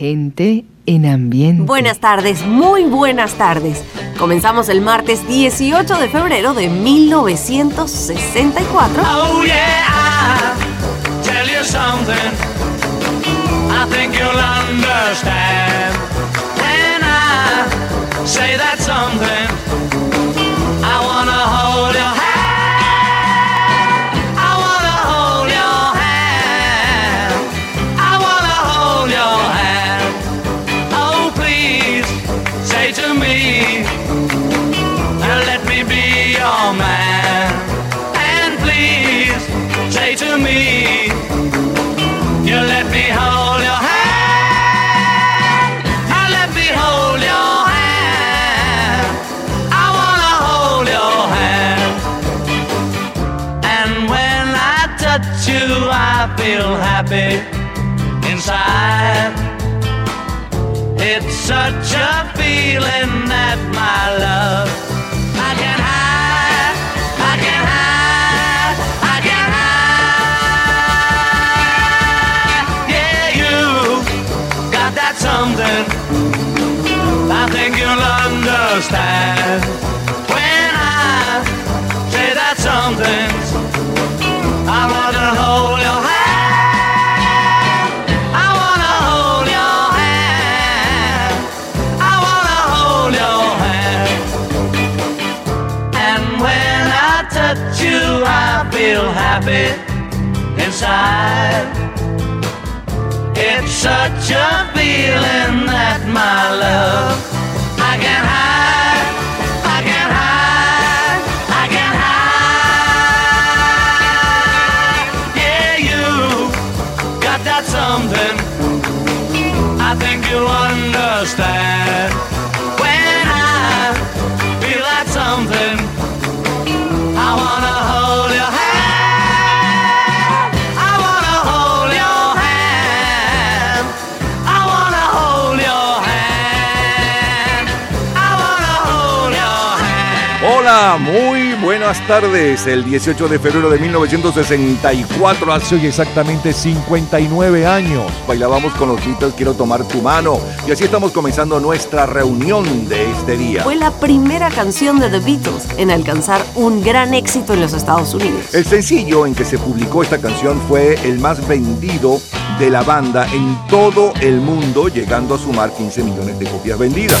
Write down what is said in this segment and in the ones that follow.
Gente en ambiente. Buenas tardes, muy buenas tardes. Comenzamos el martes 18 de febrero de 1964. Oh yeah, tell you something. I think you'll understand. When I say that something, feel happy inside. It's such a feeling that my love I can hide, I can hide, I can hide. Yeah, you got that something. I think you'll understand when I say that something. I wanna hold your hand. Happy inside. It's such a feeling that my love I can hide, I can hide, I can hide. Yeah, you got that something. I think you'll understand muy buenas tardes. El 18 de febrero de 1964, hace hoy exactamente 59 años, bailábamos con los Beatles Quiero tomar tu mano. Y así estamos comenzando nuestra reunión de este día. Fue la primera canción de The Beatles en alcanzar un gran éxito en los Estados Unidos. El sencillo en que se publicó esta canción fue el más vendido de la banda en todo el mundo, llegando a sumar 15 millones de copias vendidas.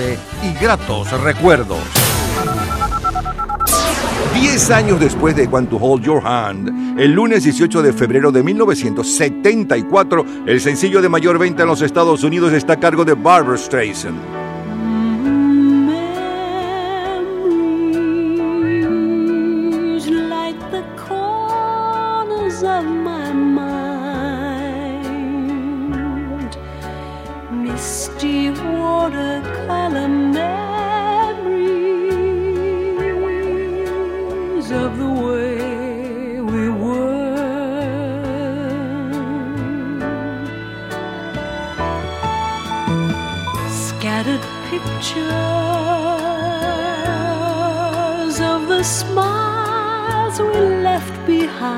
y gratos recuerdos. Diez años después de Want to Hold Your Hand, el lunes 18 de febrero de 1974, el sencillo de mayor venta en los Estados Unidos está a cargo de Barbara Streisand. the smiles we left behind,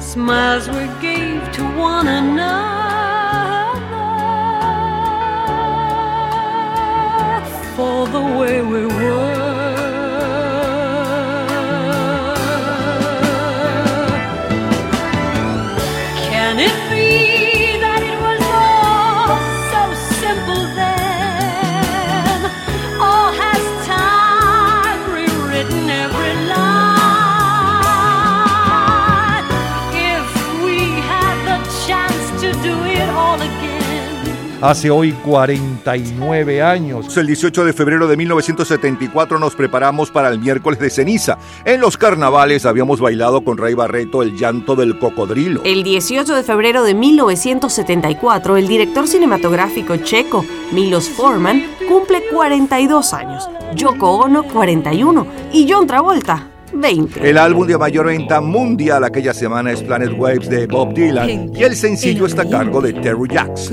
smiles we gave to one another for the way we were. Hace hoy 49 años. El 18 de febrero de 1974 nos preparamos para el miércoles de ceniza. En los carnavales habíamos bailado con Ray Barreto el llanto del cocodrilo. El 18 de febrero de 1974, el director cinematográfico checo Milos Forman cumple 42 años, Yoko Ono 41 y John Travolta 20. El álbum de mayor venta mundial aquella semana es Planet Waves de Bob Dylan y el sencillo está a cargo de Terry Jacks.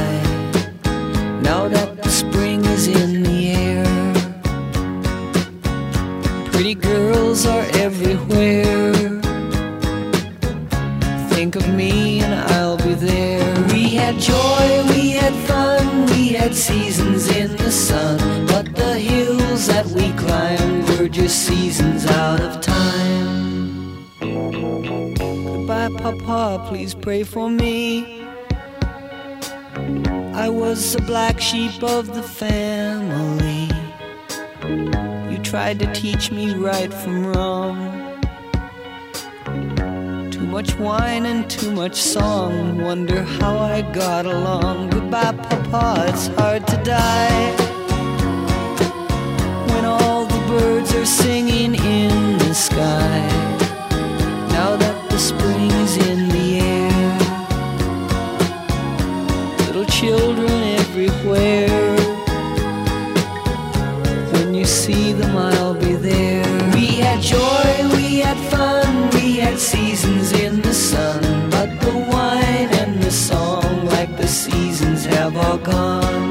Now that the spring is in the air, pretty girls are everywhere. Think of me and I'll be there. We had joy, we had fun, we had seasons in the sun. But the hills that we climbed were just seasons out of time. Goodbye, Papa, please pray for me. I was the black sheep of the family. You tried to teach me right from wrong. Too much wine and too much song. Wonder how I got along. Goodbye, Papa, it's hard to die. When all the birds are singing in the sky. Now that the spring is in the air, children everywhere. When you see them, I'll be there. We had joy, we had fun, we had seasons in the sun. But the wine and the song, like the seasons, have all gone.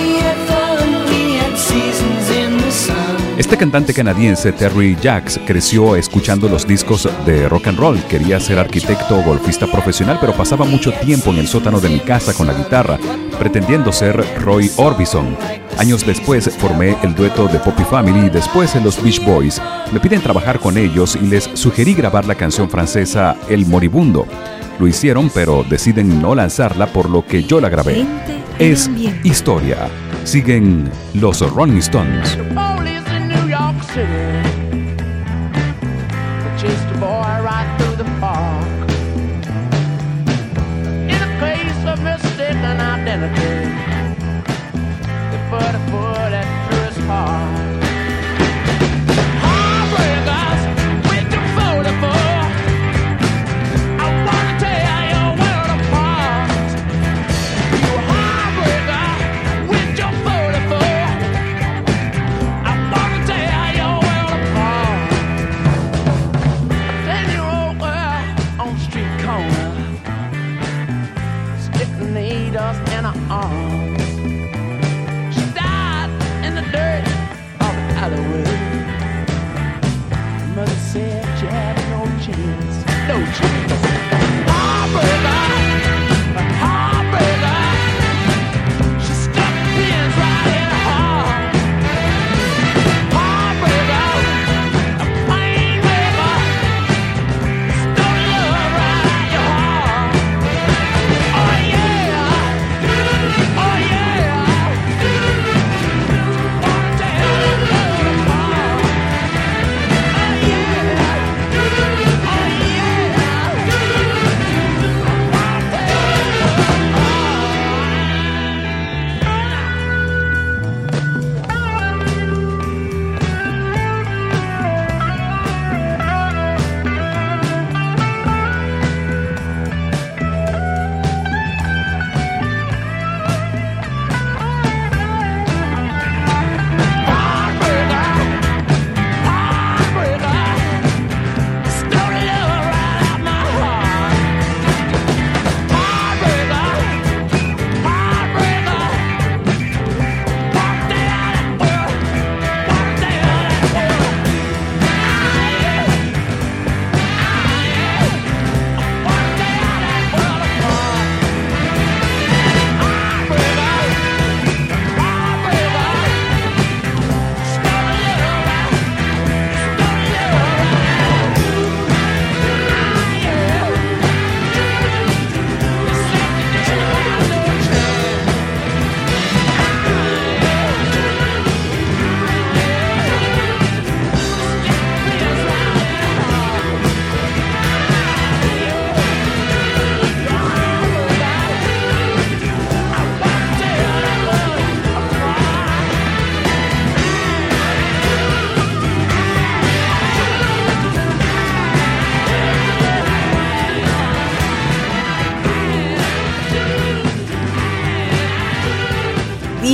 Este cantante canadiense Terry Jacks creció escuchando los discos de rock and roll. Quería ser arquitecto o golfista profesional, pero pasaba mucho tiempo en el sótano de mi casa con la guitarra, pretendiendo ser Roy Orbison. Años después formé el dueto de Poppy Family y después en los Beach Boys. Me piden trabajar con ellos y les sugerí grabar la canción francesa El Moribundo. Lo hicieron, pero deciden no lanzarla, por lo que yo la grabé. Es historia. Siguen los Rolling Stones. Police in New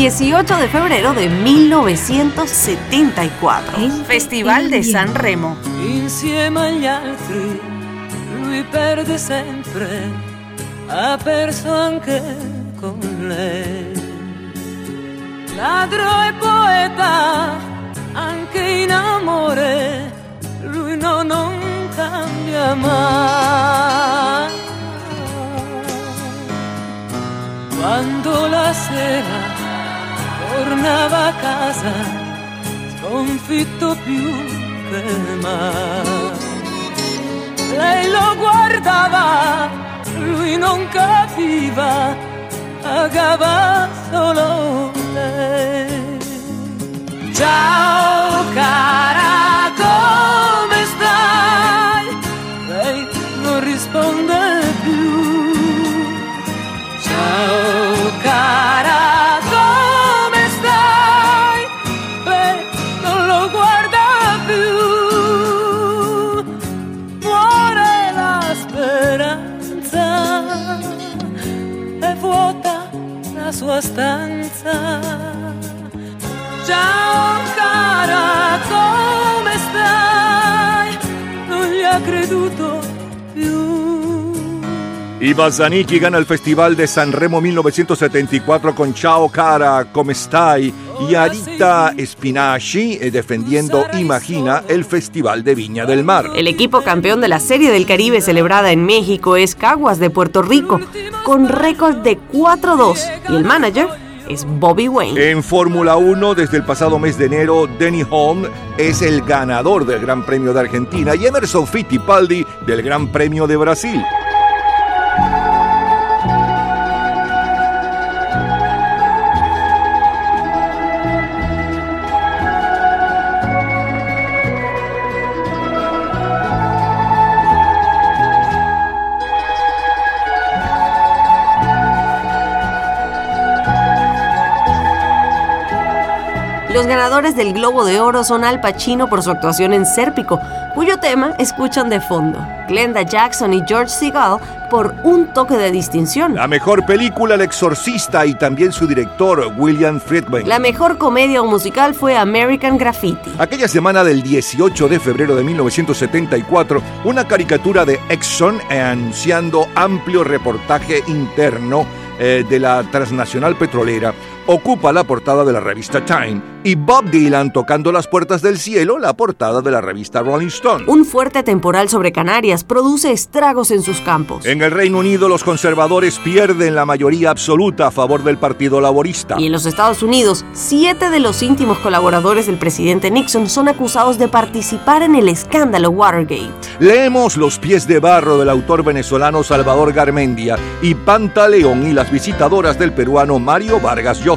18 de febrero de 1974. Festival de San Remo. Insieme agli altri lui perde sempre, ha perso anche con lei. Ladro e poeta, anche in amore, lui no, non cambia mai. Quando la sera tornava a casa, sconfitto più che mai. Lei lo guardava, lui non capiva, pagava solo lei. Ciao Zanicki gana el Festival de San Remo 1974 con Ciao Cara, ¿cómo stai? Y Arita Spinaci eh, defendiendo Imagina el Festival de Viña del Mar. El equipo campeón de la Serie del Caribe celebrada en México es Caguas de Puerto Rico, con récord de 4-2. Y el manager es Bobby Wayne. En Fórmula 1, desde el pasado mes de enero, Denny Holm es el ganador del Gran Premio de Argentina y Emerson Fittipaldi del Gran Premio de Brasil. Los ganadores del Globo de Oro son Al Pacino por su actuación en Sérpico, cuyo tema escuchan de fondo. Glenda Jackson y George Segal por Un toque de distinción. La mejor película, El Exorcista, y también su director, William Friedman. La mejor comedia o musical fue American Graffiti. Aquella semana del 18 de febrero de 1974, una caricatura de Exxon anunciando amplio reportaje interno eh, de la transnacional petrolera ocupa la portada de la revista Time y Bob Dylan tocando las puertas del cielo la portada de la revista Rolling Stone. Un fuerte temporal sobre Canarias produce estragos en sus campos. En el Reino Unido los conservadores pierden la mayoría absoluta a favor del Partido Laborista. Y en los Estados Unidos, siete de los íntimos colaboradores del presidente Nixon son acusados de participar en el escándalo Watergate. Leemos Los pies de barro del autor venezolano Salvador Garmendia y Pantaleón y las visitadoras del peruano Mario Vargas Llosa.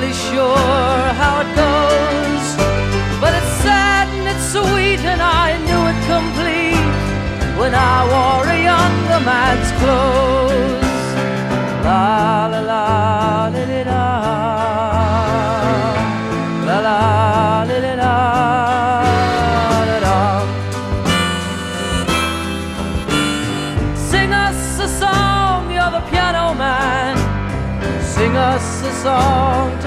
Really sure how it goes, but it's sad and it's sweet, and I knew it complete when I wore a younger man's clothes. La la la la la la li, li, la la la. Sing us a song, you're the piano man. Sing us a song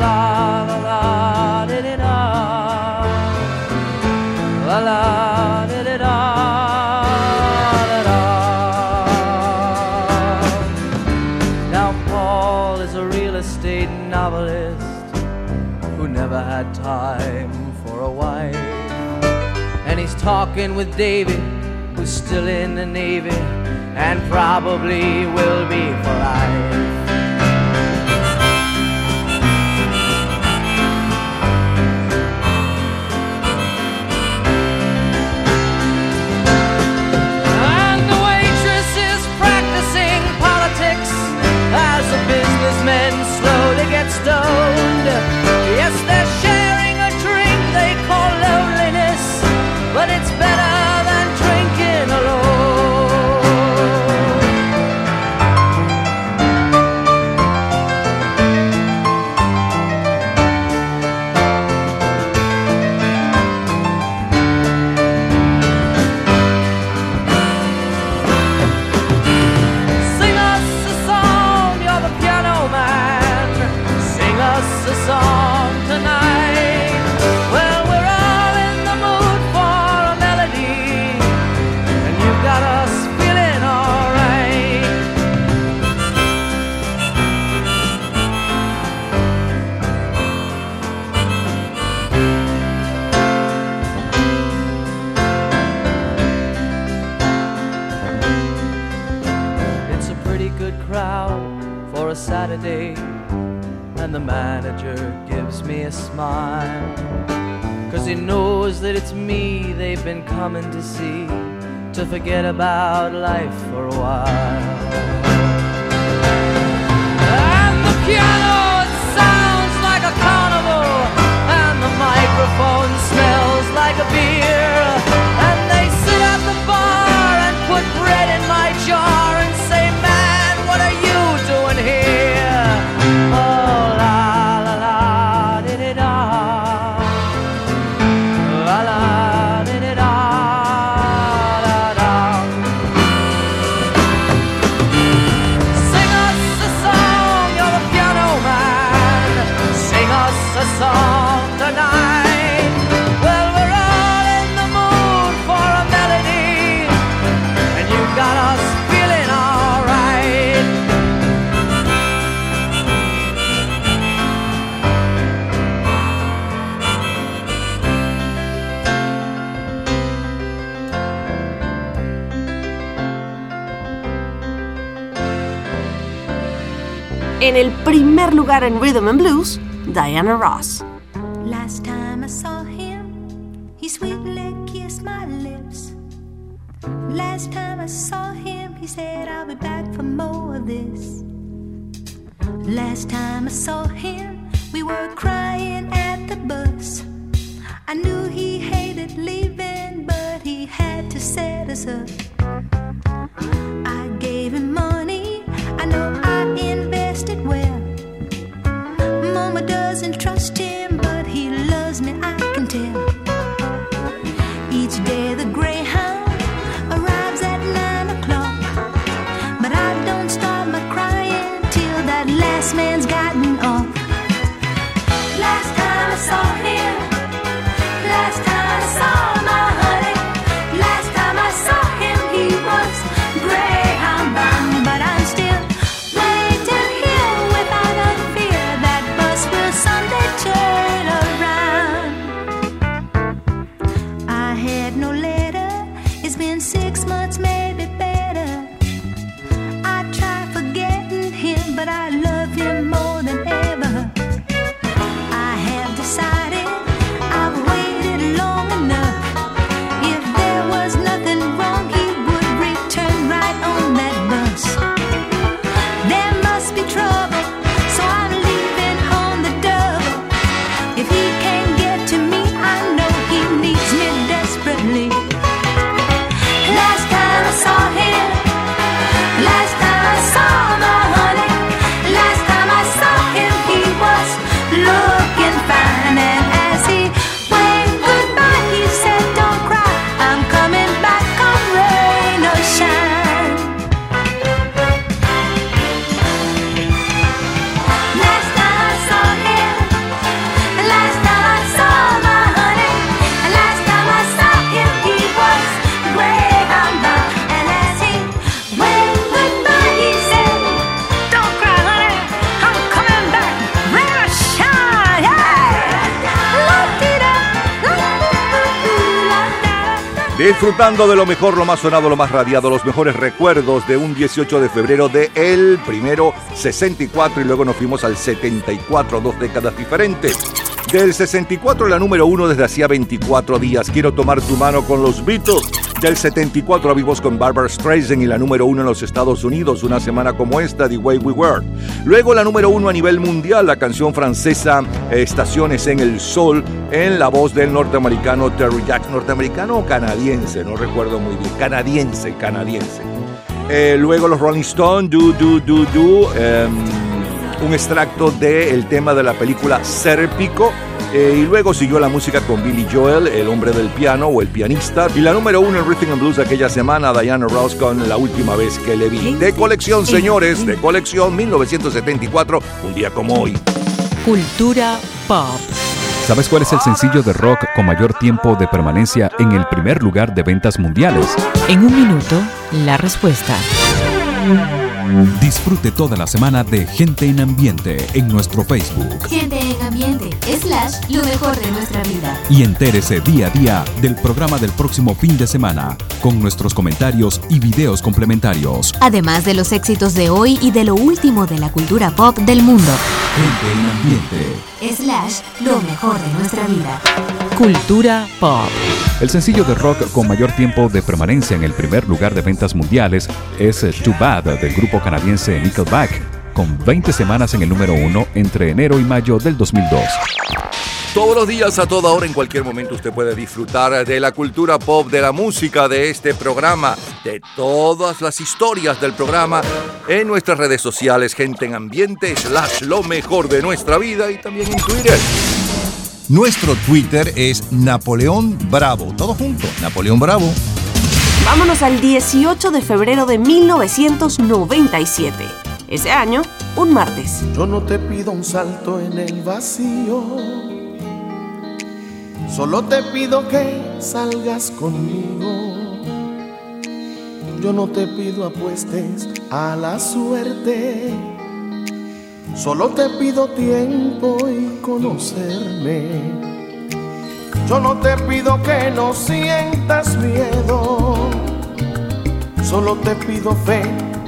la la la di di da. La la now paul is a real estate novelist who never had time for a wife. And he's talking with david who's still in the navy and probably will be for life. around. he knows that it's me they've been coming to see to forget about life for a while. And the piano it sounds like a carnival, and the microphone smells like a beer. And they sit at the bar and put bread in my jar and say, Man, what are you doing here? Oh, en el primer lugar en Rhythm and Blues, Diana Ross. Each day the greyhound arrives at nine o'clock. But I don't my crying till that last man's got. Disfrutando de lo mejor, lo más sonado, lo más radiado, los mejores recuerdos de un 18 de febrero de el primero 64 y luego nos fuimos al 74, dos décadas diferentes. Del 64 la número 1 desde hacía 24 días. Quiero tomar tu mano con los Beatles. Del 74 a vivos con Barbara Streisand y la número 1 en los Estados Unidos una semana como esta, The Way We Were. Luego la número 1 a nivel mundial, la canción francesa Estaciones en el Sol en la voz del norteamericano Terry Jacks. ¿Norteamericano o canadiense? No recuerdo muy bien. Canadiense, canadiense. Eh, luego los Rolling Stones, Do, Do, Do, Do. em, un extracto del tema de la película Serpico. Eh, y luego siguió la música con Billy Joel, el hombre del piano o el pianista. Y la número uno en Rhythm and Blues de aquella semana, Diana Ross con La última vez que le vi. De colección, señores, de colección 1974, un día como hoy. Cultura pop. ¿Sabes cuál es el sencillo de rock con mayor tiempo de permanencia en el primer lugar de ventas mundiales? En un minuto, la respuesta. Disfrute toda la semana de Gente en Ambiente en nuestro Facebook Gente en ambiente, lo mejor de nuestra vida. y entérese día a día del programa del próximo fin de semana con nuestros comentarios y videos complementarios. Además de los éxitos de hoy y de lo último de la cultura pop del mundo. Gente en Ambiente. Slash, lo mejor de nuestra vida. Cultura pop. El sencillo de rock con mayor tiempo de permanencia en el primer lugar de ventas mundiales es Too Bad del grupo canadiense Nickelback, con 20 semanas en el número uno entre enero y mayo del 2002. Todos los días, a toda hora, en cualquier momento, usted puede disfrutar de la cultura pop, de la música, de este programa, de todas las historias del programa en nuestras redes sociales, gente en ambiente, slash lo mejor de nuestra vida y también en Twitter. Nuestro Twitter es Napoleón Bravo. Todo junto, Napoleón Bravo. Vámonos al 18 de febrero de 1997. Ese año, un martes. Yo no te pido un salto en el vacío, solo te pido que salgas conmigo. Yo no te pido apuestes a la suerte, solo te pido tiempo y conocerme. Yo no te pido que no sientas miedo, solo te pido fe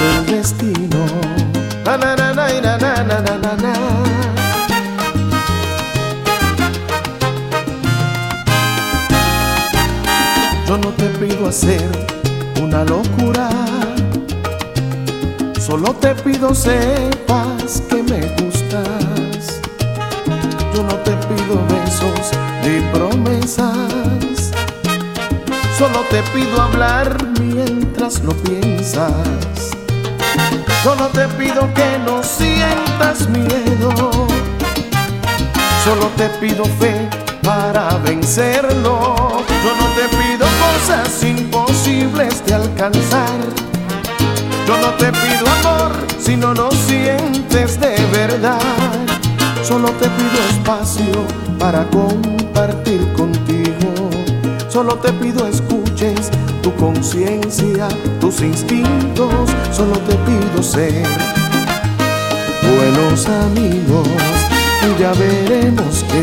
el destino. Na, na, na, na, na, na, na, na. Yo no te pido hacer una locura, solo te pido sepas que me gustas. Yo no te pido besos ni promesas, solo te pido hablar mientras lo piensas. Yo no te pido que no sientas miedo, solo te pido fe para vencerlo. Yo no te pido cosas imposibles de alcanzar. Yo no te pido amor si no lo sientes de verdad. Solo te pido espacio para compartir contigo. Solo te pido escuches tu conciencia, tus instintos. Solo te pido ser buenos amigos y ya veremos qué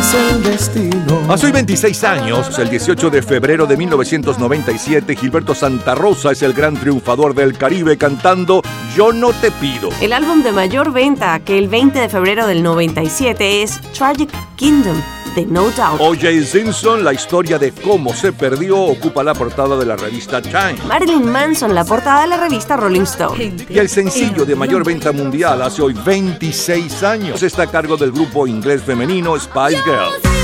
dice el destino. Hace hoy 26 años, el 18 de febrero de 1997, Gilberto Santa Rosa es el gran triunfador del Caribe cantando Yo no te pido. El álbum de mayor venta que el 20 de febrero del 97 es Tragic Kingdom de No Doubt. O.J. Simpson, la historia de cómo se perdió, ocupa la portada de la revista Time. Marilyn Manson, la portada de la revista Rolling Stone. Y el sencillo de mayor venta mundial hace hoy 26 años está a cargo del grupo inglés femenino Spice Girls.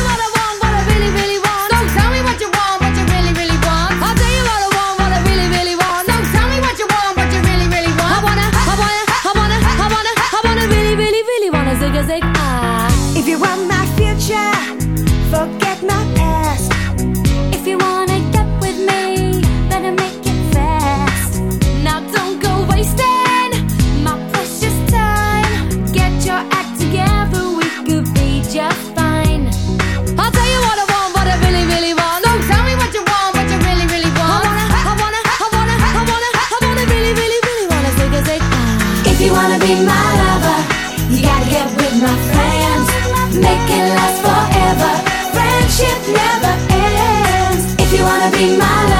If you wanna be my lover,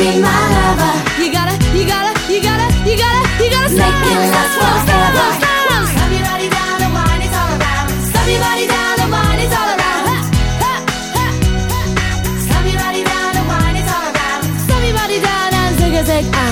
be my lover, You gotta, you gotta, you gotta, you gotta, you gotta Make slam, it last forever. slam. Slam your body down and wine it all around. Slam your body down and wine it all around. Ha, ha, ha, ha. Slam your body down and wine it all around. Slam your body down and zig a zig. Ah.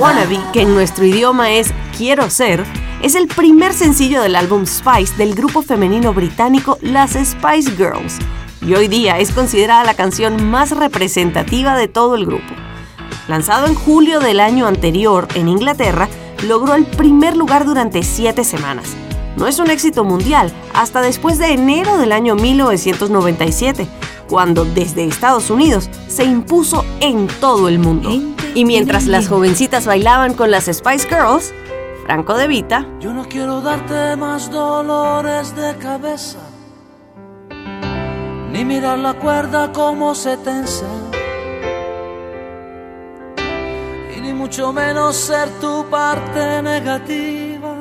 Wannabe, que en nuestro idioma es Quiero ser, es el primer sencillo del álbum Spice del grupo femenino británico Las Spice Girls y hoy día es considerada la canción más representativa de todo el grupo. Lanzado en julio del año anterior en Inglaterra, logró el primer lugar durante siete semanas. No es un éxito mundial hasta después de enero del año 1997, cuando desde Estados Unidos se impuso en todo el mundo. Y mientras las jovencitas bailaban con las Spice Girls, Franco De Vita Yo no quiero darte más dolores de cabeza, ni mirar la cuerda como se tensa, y ni mucho menos ser tu parte negativa,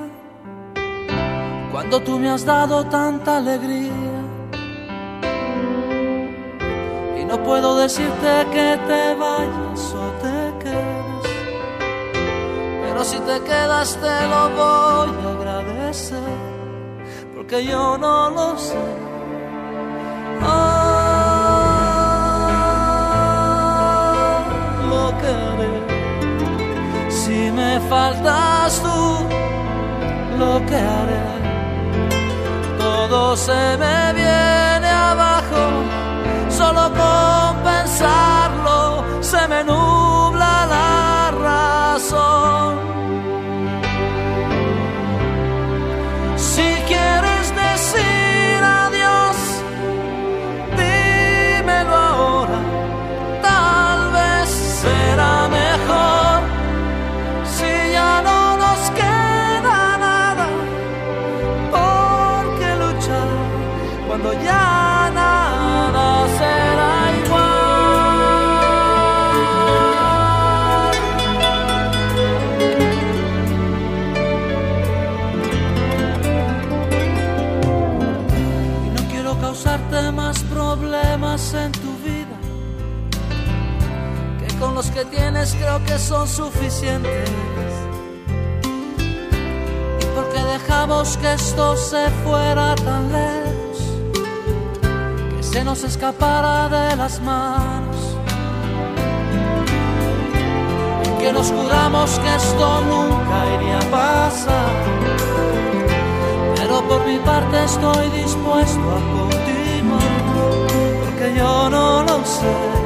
cuando tú me has dado tanta alegría. Y no puedo decirte que te vayas quedes. Pero si te quedas te lo voy a agradecer, porque yo no lo sé. Ah, lo que haré si me faltas tú, lo que haré. Todo se me tienes creo que son suficientes. Y porque dejamos que esto se fuera tan lejos, que se nos escapara de las manos. Que nos juramos que esto nunca iría a pasar. Pero por mi parte estoy dispuesto a continuar, porque yo no lo sé.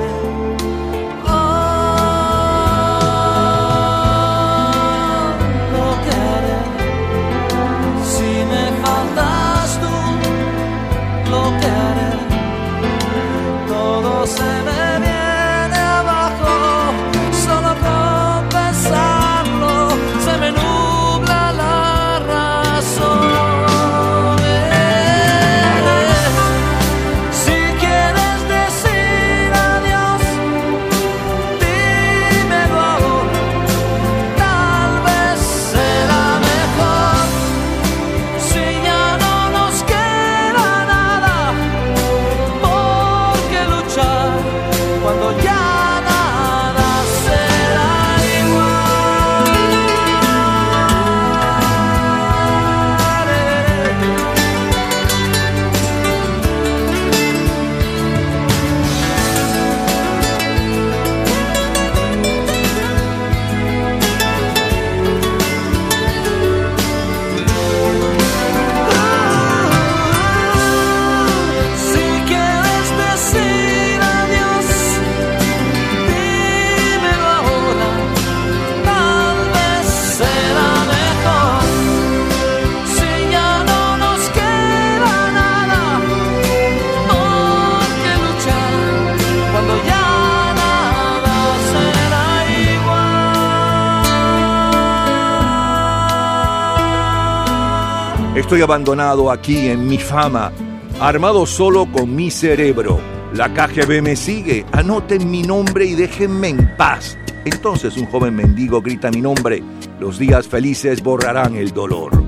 Estoy abandonado aquí en mi fama, armado solo con mi cerebro. La KGB me sigue, anoten mi nombre y déjenme en paz. Entonces un joven mendigo grita mi nombre. Los días felices borrarán el dolor.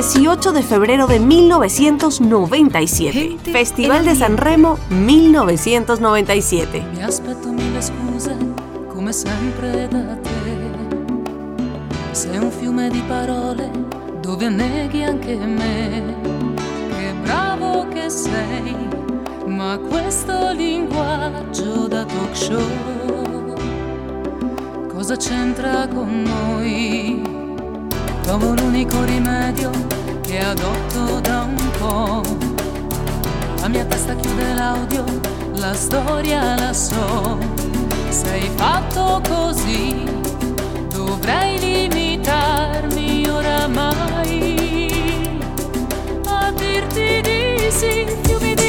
De febrero de 1997. Festival de San Remo 1997. Mi aspetto mille scuse, come sempre da te. Sei un fiume di parole dove neghi anche me. Che bravo che sei, ma questo linguaggio da talk show cosa c'entra con noi? Trovo l'unico rimedio che adotto da un po'. La mia testa chiude l'audio, la storia la so. Sei fatto così, dovrei limitarmi oramai a dirti di sì, fiumi di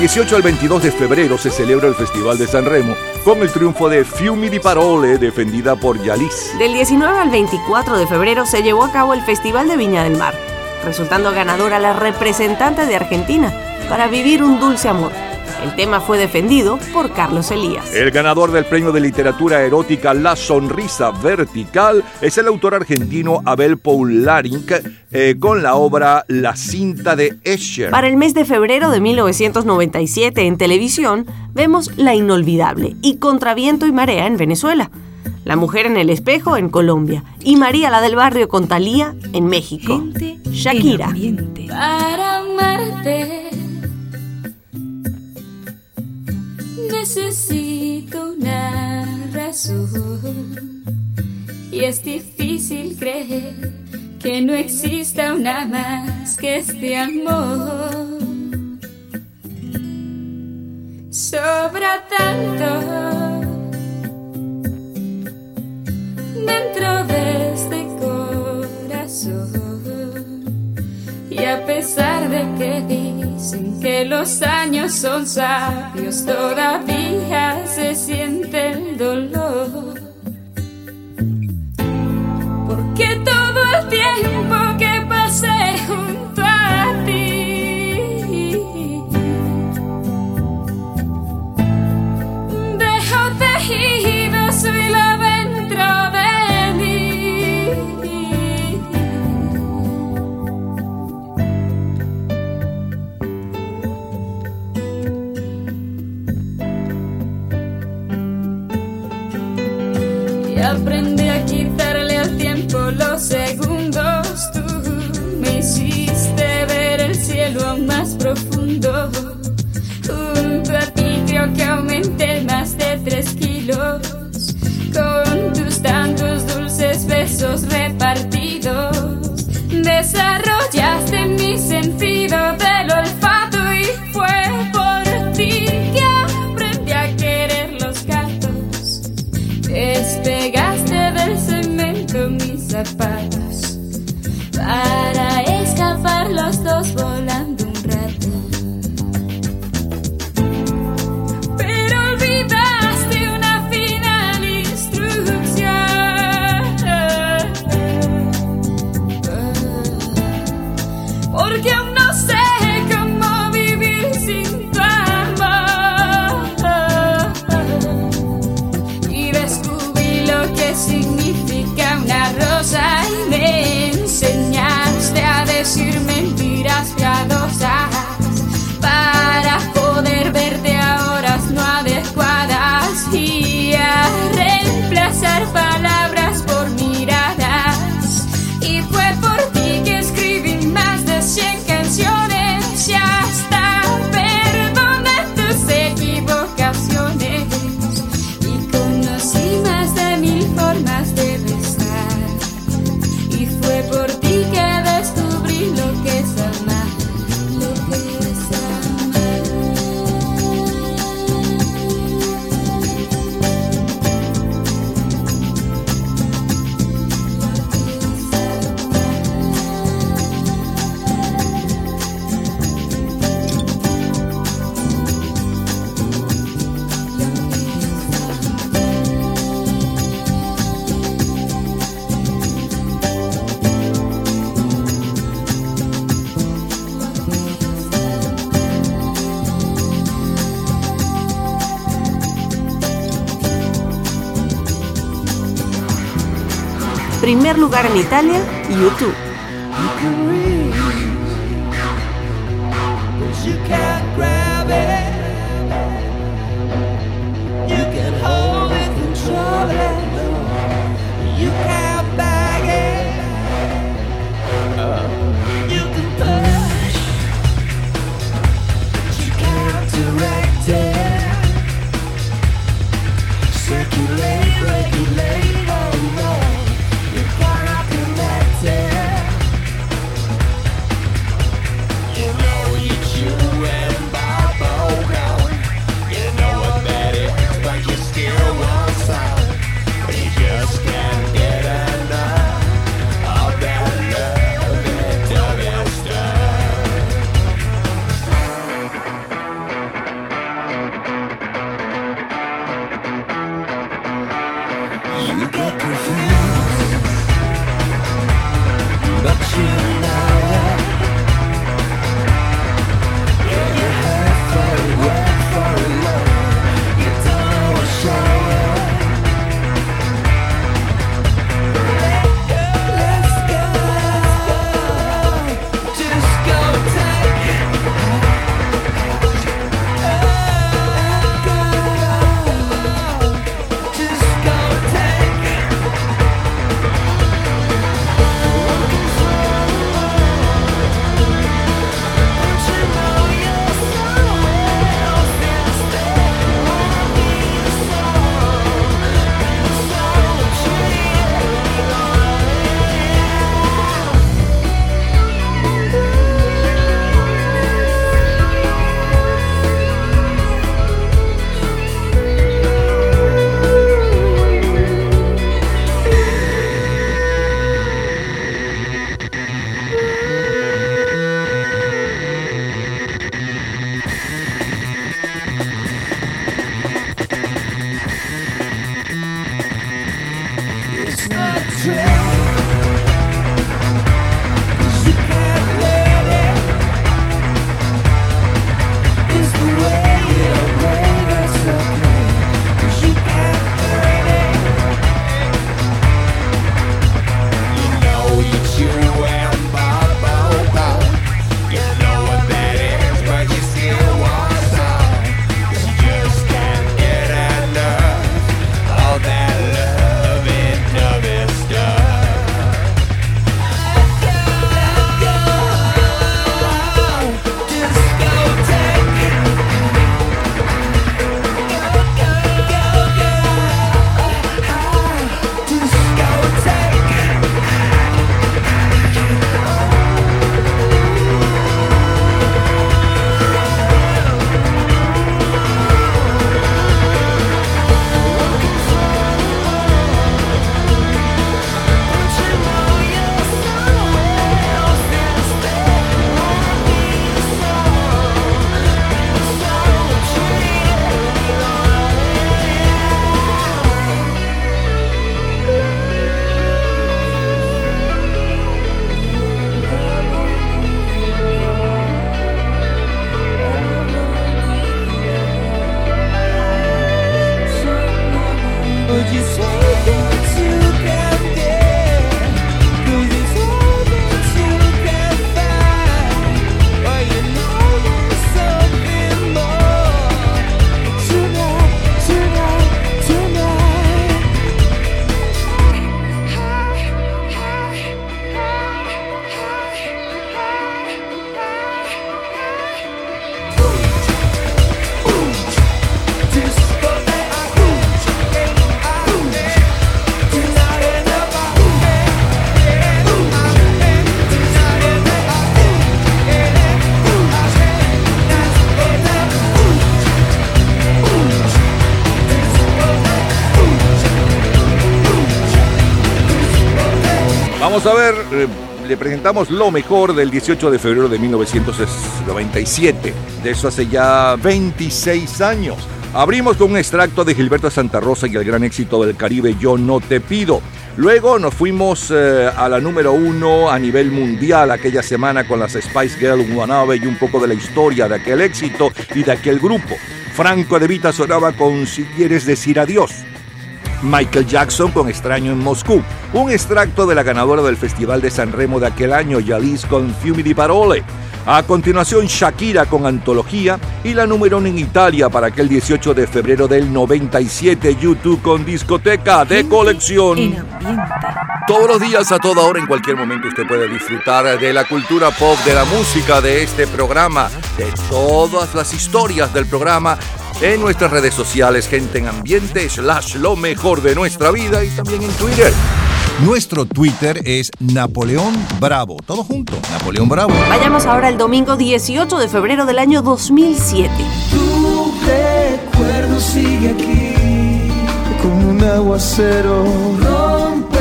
18 al 22 de febrero se celebra el Festival de San Remo con el triunfo de Fiumi di Parole defendida por Yalis. Del 19 al 24 de febrero se llevó a cabo el Festival de Viña del Mar, resultando ganadora la representante de Argentina para vivir un dulce amor. El tema fue defendido por Carlos Elías. El ganador del premio de literatura erótica La Sonrisa Vertical es el autor argentino Abel Paularing eh, con la obra La cinta de Escher. Para el mes de febrero de 1997 en televisión vemos La Inolvidable y Contraviento y Marea en Venezuela. La Mujer en el Espejo en Colombia y María la del Barrio con Talía en México. Shakira. Para amarte necesito una razón y es difícil creer que no exista una más que este amor. Sobra tanto dentro de este corazón a pesar de que dicen que los años son sabios, todavía se siente el dolor. Porque todo el tiempo los segundos. Tú me hiciste ver el cielo más profundo. Junto a que aumenté más de tres kilos. Con tus tantos dulces besos repartidos. Desarrollaste mi sentido del olfato para escapar los dos volando primer lugar en Italia, YouTube. Vamos a ver, eh, le presentamos lo mejor del 18 de febrero de 1997. De eso hace ya 26 años. Abrimos con un extracto de Gilberto Santa Rosa y el gran éxito del Caribe Yo no te pido. Luego nos fuimos eh, a la número uno a nivel mundial aquella semana con las Spice Girls Wannabe y un poco de la historia de aquel éxito y de aquel grupo. Franco de Vita sonaba con Si quieres decir adiós. Michael Jackson con Extraño en Moscú, un extracto de la ganadora del Festival de San Remo de aquel año, Yalis con Fiumi di Parole. A continuación, Shakira con Antología y la número uno en Italia para aquel 18 de febrero del 97, YouTube con Discoteca de Colección. Todos los días, a toda hora, en cualquier momento, usted puede disfrutar de la cultura pop, de la música, de este programa, de todas las historias del programa en nuestras redes sociales, gente en ambiente, slash lo mejor de nuestra vida y también en Twitter. Nuestro Twitter es Napoleón Bravo. Todo junto, Napoleón Bravo. Vayamos ahora el domingo 18 de febrero del año 2007. Tu recuerdo sigue aquí como un aguacero. Rompe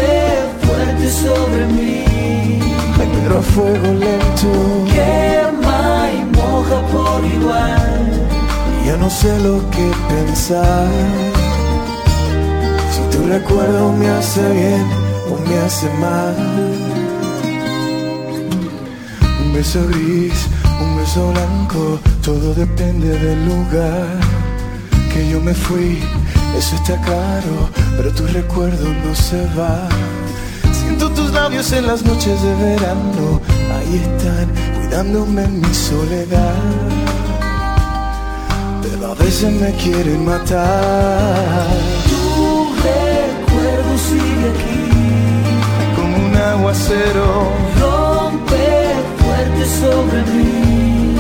fuerte sobre mí, pero a fuego lento. Quema y moja por igual. Ya no sé lo que pensar. Si tu recuerdo me hace bien o me hace mal. Un beso gris, un beso blanco, todo depende del lugar que yo me fui. Eso está claro, pero tu recuerdo no se va. Siento tus labios en las noches de verano, ahí están, cuidándome en mi soledad. Veces me quieren matar. Tu recuerdo sigue aquí aguacero rompe fuerte sobre mí,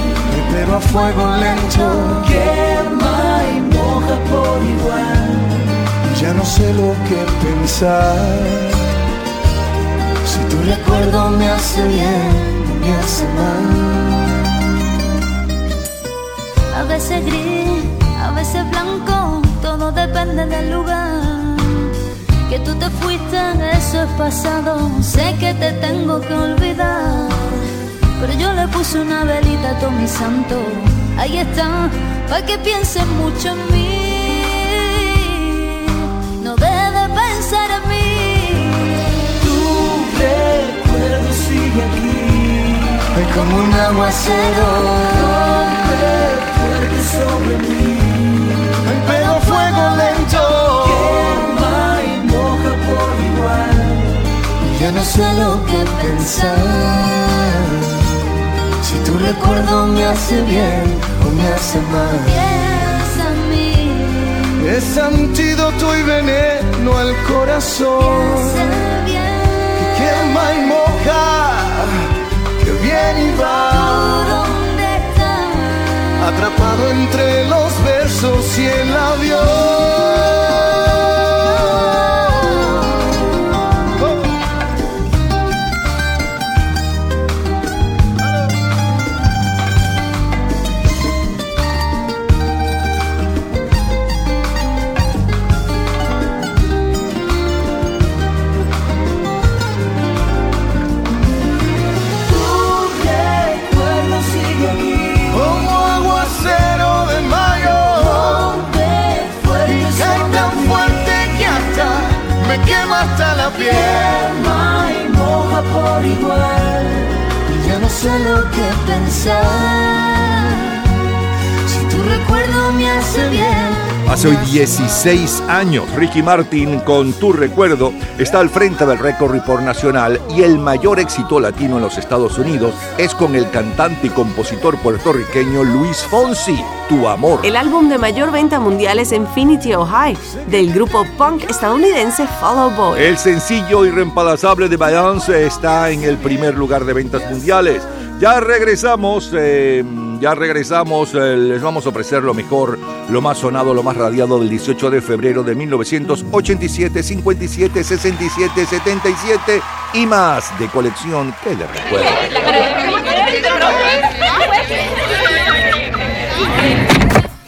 pero a fuego lento quema y moja por igual. Ya no sé lo que pensar. Si tu recuerdo me hace bien, me hace mal. A veces gris, a veces blanco, todo depende del lugar que tú te fuiste, eso es pasado. Sé que te tengo que olvidar, pero yo le puse una velita a todo mi santo. Ahí está, para que pienses mucho en mí. No dejes de pensar en mí. Tu recuerdo sigue aquí, es como un aguacero. Sobre mí, pero fuego lento. Ya no sé lo que pensar. Si tu recuerdo me hace bien o me hace mal. Piensa en mí. Es antídoto y veneno al corazón. Que quema y moja, que viene y va. Atrapado entre los versos y el avión. Quema y moja por igual. Y ya no sé lo que pensar. Me hace bien. Hace hoy 16 años, Ricky Martin, con Tu Recuerdo, está al frente del récord Report Nacional y el mayor éxito latino en los Estados Unidos es con el cantante y compositor puertorriqueño Luis Fonsi, Tu Amor. El álbum de mayor venta mundial es Infinity o High, del grupo punk estadounidense Follow Boy. El sencillo irreemplazable de Beyoncé está en el primer lugar de ventas mundiales. Ya regresamos, eh, ya regresamos, eh, les vamos a ofrecer lo mejor, lo más sonado, lo más radiado del 18 de febrero de 1987, 57, 67, 77 y más de colección que les recuerdo.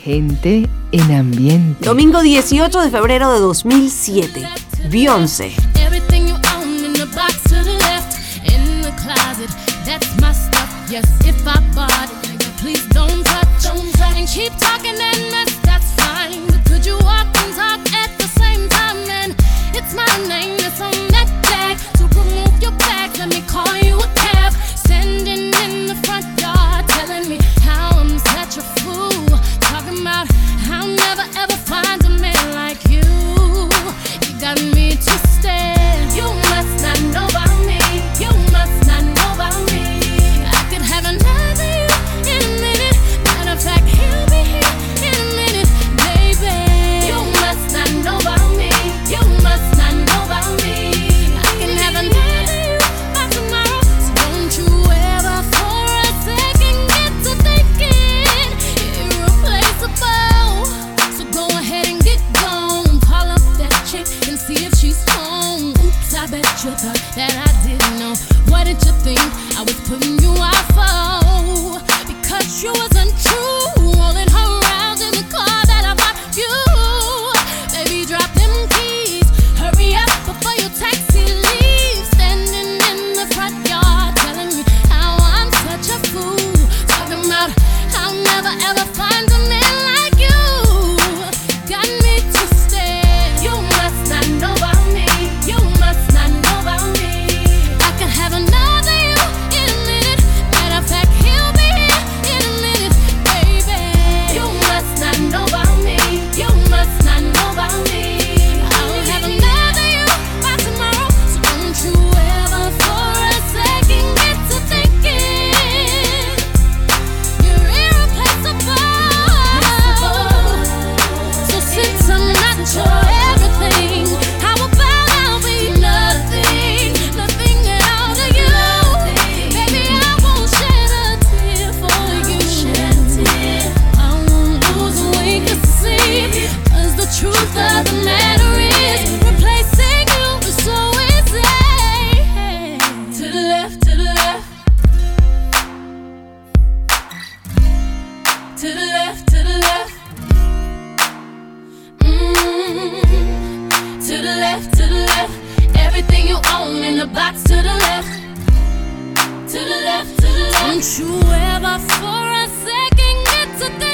Gente en ambiente. Domingo 18 de febrero de 2007. Beyoncé. Everything you own in the box to the left, in the closet, that's my stuff. Yes, to the left, to the left. Mm, to the left, to the left. Everything you own in the box to the left. To the left, to the left. Don't you ever for a second get to thinking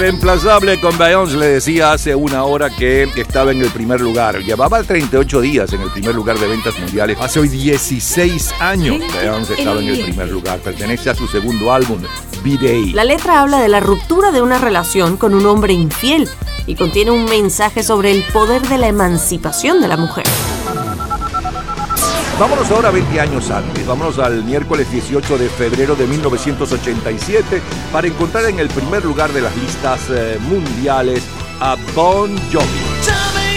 Irreemplazable con Beyoncé le decía hace una hora que estaba en el primer lugar. Llevaba 38 días en el primer lugar de ventas mundiales. Hace hoy 16 años Beyoncé estaba en el primer lugar. Pertenece a su segundo álbum, B-Day. La letra habla de la ruptura de una relación con un hombre infiel y contiene un mensaje sobre el poder de la emancipación de la mujer. Vámonos ahora 20 años antes, vámonos al miércoles 18 de febrero de 1987 para encontrar en el primer lugar de las listas eh, mundiales a Bon Jovi.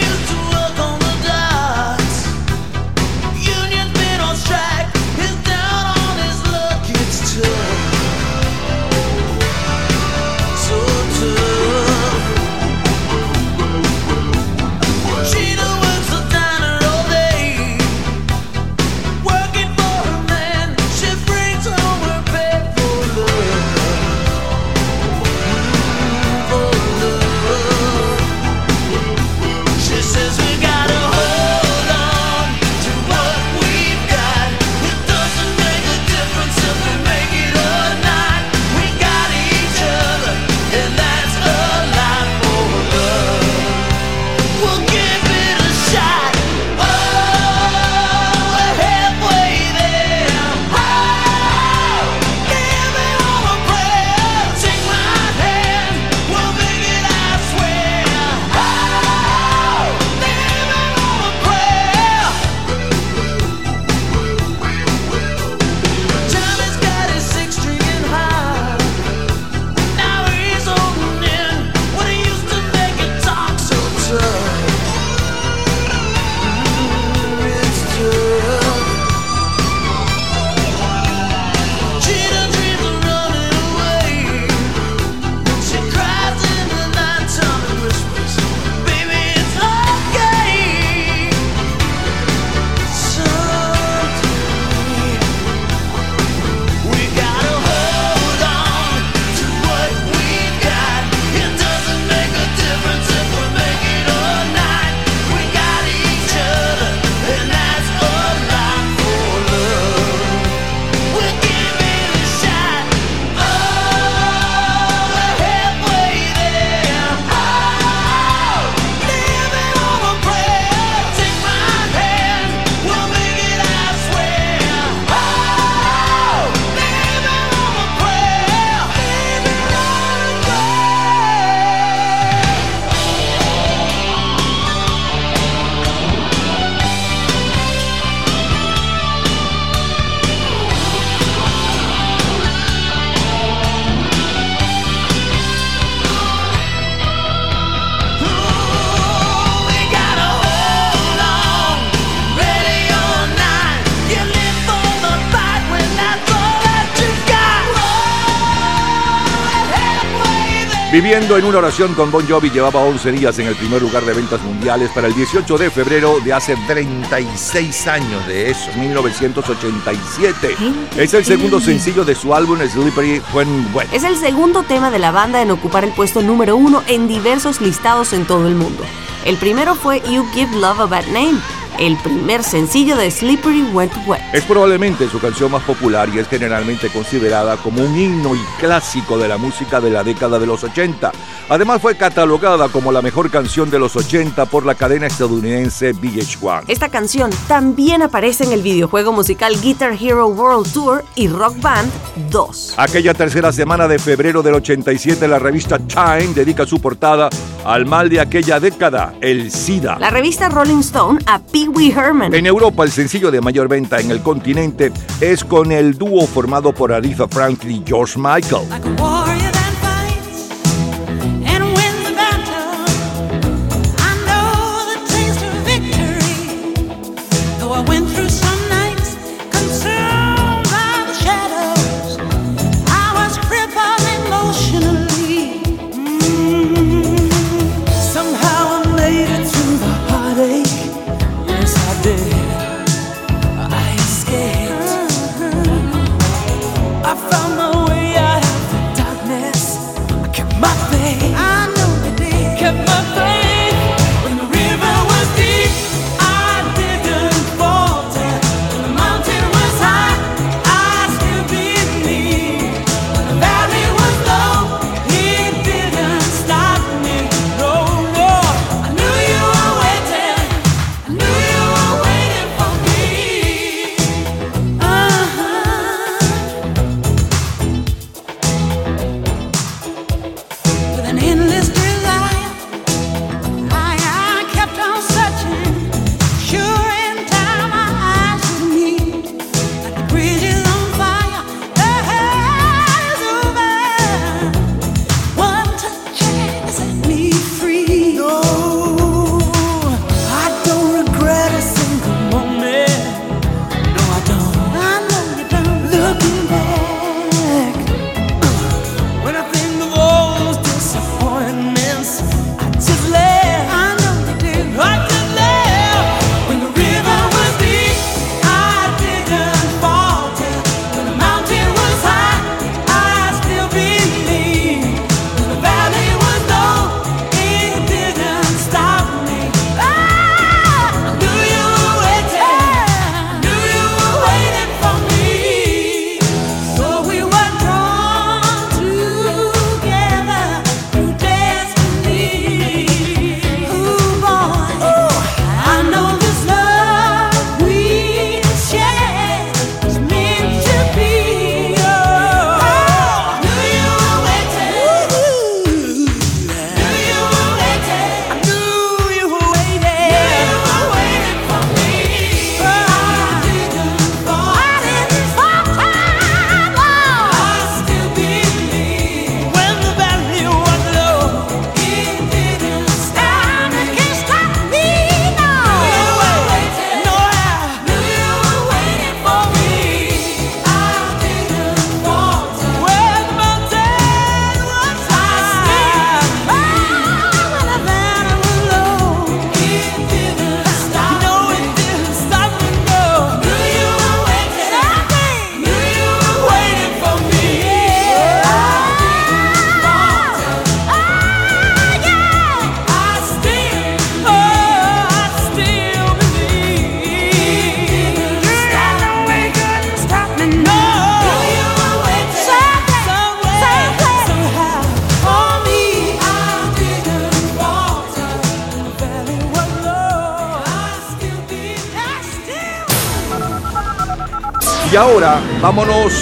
Viviendo en una oración con Bon Jovi llevaba 11 días en el primer lugar de ventas mundiales para el 18 de febrero de hace 36 años de eso, 1987. Es el segundo sencillo de su álbum Slippery When Wet. Es el segundo tema de la banda en ocupar el puesto número uno en diversos listados en todo el mundo. El primero fue You Give Love a Bad Name, el primer sencillo de Slippery Went Wet. Es probablemente su canción más popular y es generalmente considerada como un himno y clásico de la música de la década de los 80. Además fue catalogada como la mejor canción de los 80 por la cadena estadounidense VH1. Esta canción también aparece en el videojuego musical Guitar Hero World Tour y Rock Band 2. Aquella tercera semana de febrero del 87, la revista Time dedica su portada al mal de aquella década, el SIDA. La revista Rolling Stone a Pee Wee Herman. En Europa, el sencillo de mayor venta en el continente es con el dúo formado por Aretha Franklin y George Michael.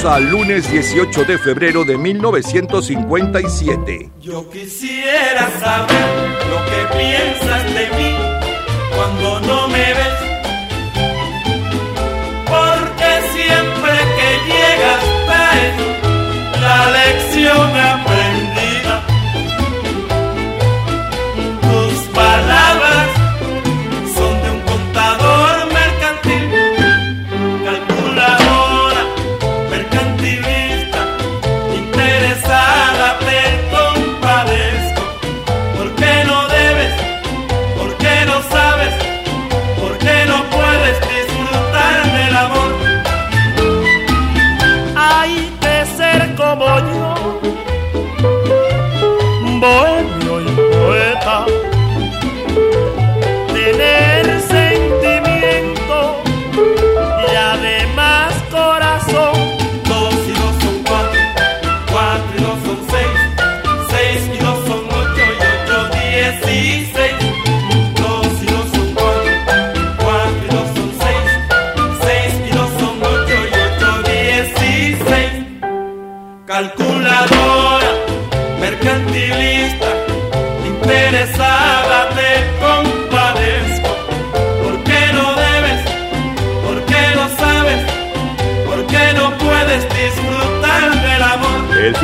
Al lunes 18 de febrero de 1957. Yo quisiera saber lo que piensas de mí.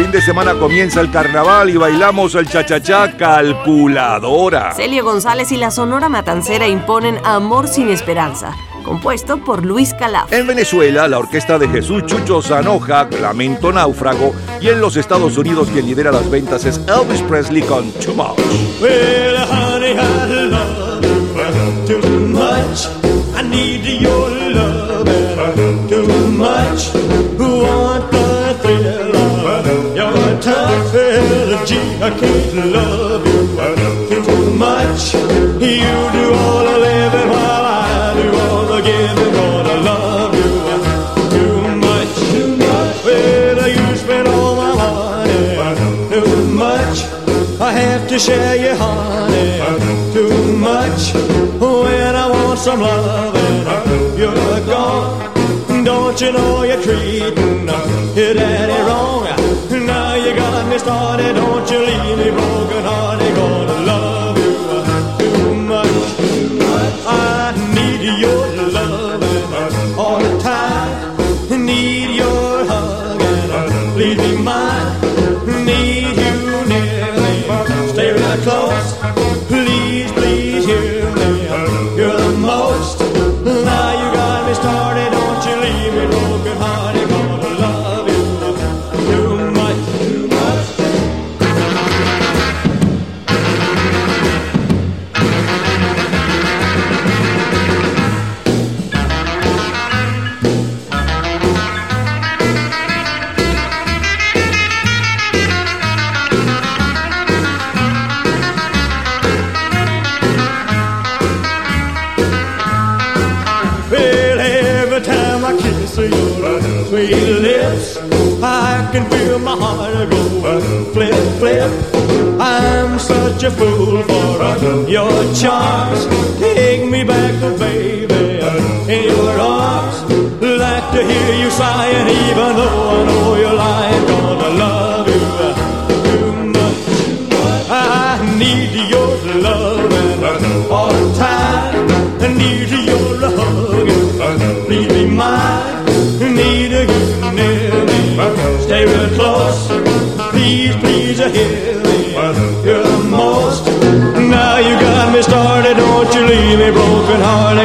fin de semana comienza el carnaval y bailamos el chachachá calculadora. Celio González y la Sonora Matancera imponen Amor sin Esperanza, compuesto por Luis Calaf. En Venezuela, la orquesta de Jesús Chucho Zanoja, Lamento Náufrago, y en los Estados Unidos quien lidera las ventas es Elvis Presley con Too Much. شیهان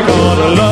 gonna love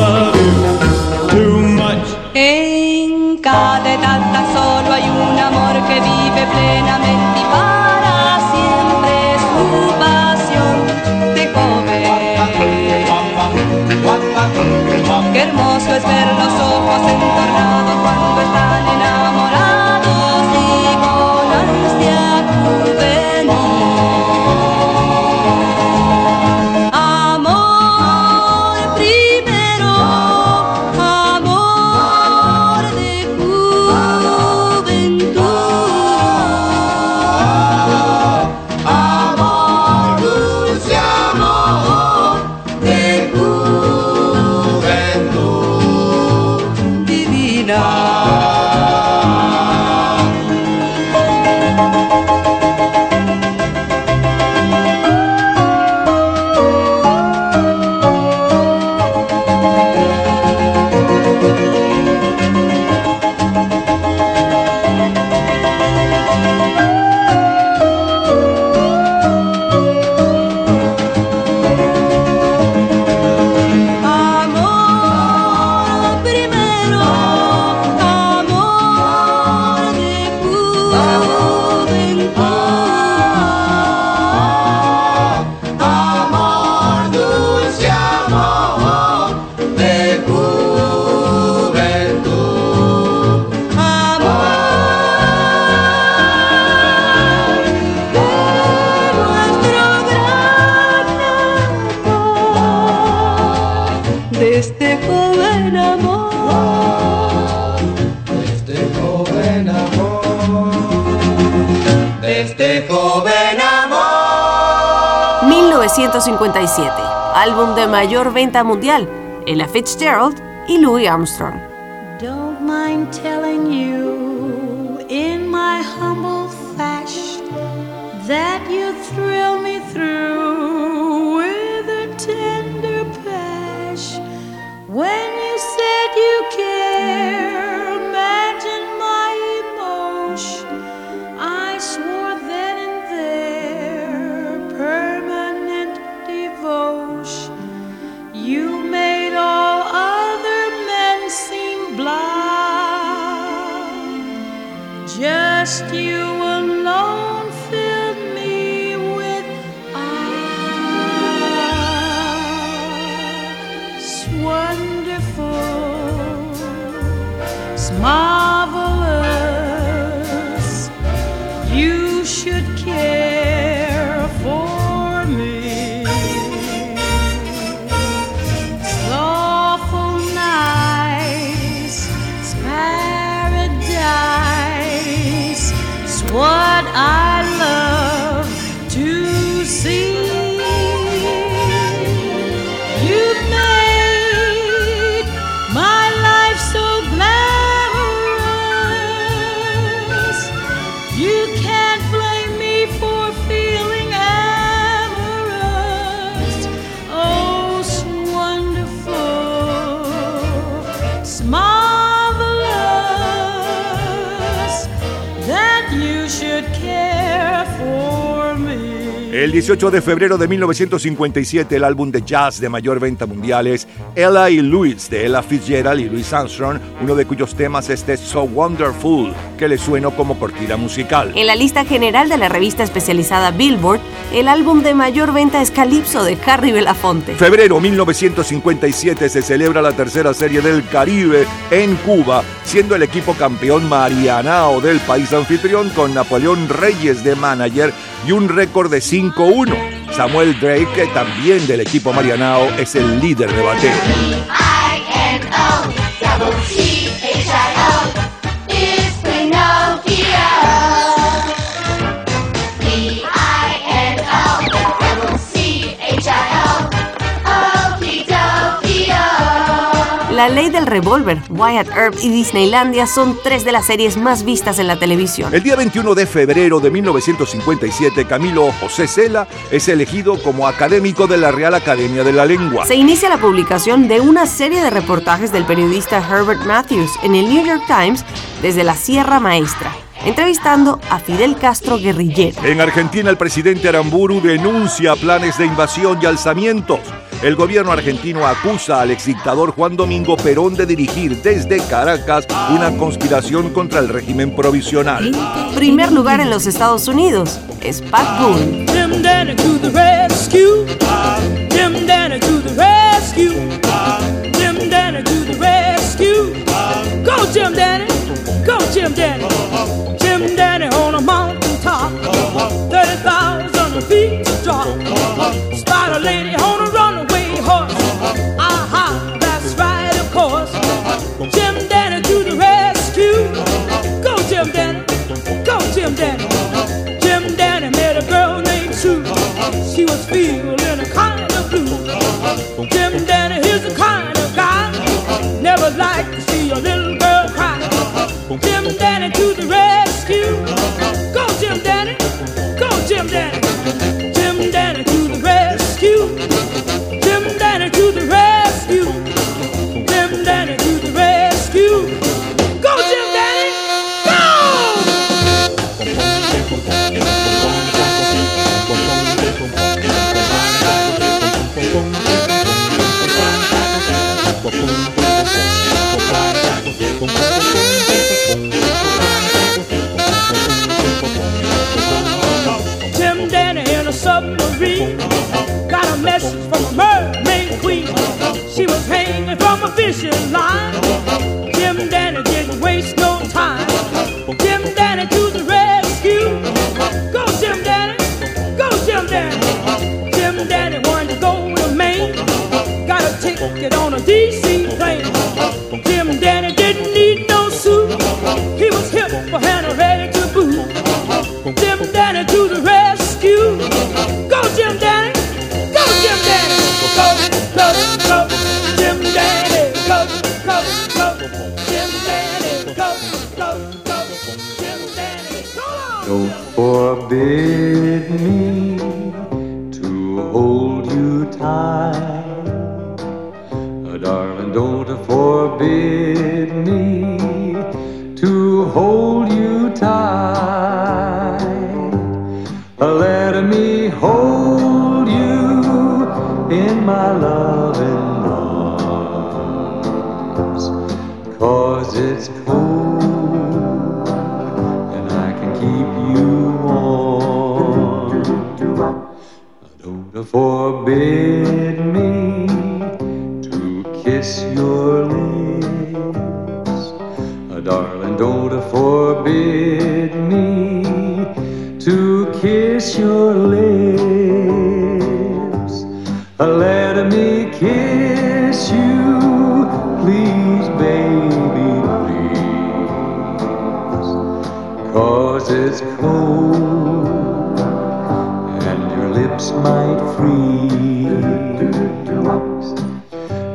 mayor venta mundial, Ella Fitzgerald y Louis Armstrong. 18 de febrero de 1957, el álbum de jazz de mayor venta mundial es Ella y Louis de Ella Fitzgerald y Louis Armstrong, uno de cuyos temas es este So Wonderful, que le suena como cortina musical. En la lista general de la revista especializada Billboard, el álbum de mayor venta es Calypso de Harry Belafonte. Febrero 1957 se celebra la tercera serie del Caribe en Cuba, siendo el equipo campeón Marianao del país anfitrión con Napoleón Reyes de manager y un récord de 5-1. Samuel Drake, también del equipo Marianao, es el líder de bateo. La Ley del Revólver, Wyatt Earp y Disneylandia son tres de las series más vistas en la televisión. El día 21 de febrero de 1957, Camilo José Cela es elegido como académico de la Real Academia de la Lengua. Se inicia la publicación de una serie de reportajes del periodista Herbert Matthews en el New York Times desde la Sierra Maestra, entrevistando a Fidel Castro guerrillero. En Argentina, el presidente Aramburu denuncia planes de invasión y alzamientos. El gobierno argentino acusa al exdictador Juan Domingo Perón de dirigir desde Caracas una conspiración contra el régimen provisional. Primer lugar en los Estados Unidos es Pat Boone. Jim Danny to the rescue. Jim Danny to the rescue. Jim Danny to the rescue. Go, Jim Danny. Go, Jim Danny. Jim Danny on a mountain top. 30,000 feet She was feeling a kind of blue. Jim Danny, he's the kind of guy never like to see a little girl cry. Jim Danny hanging from a fishing line.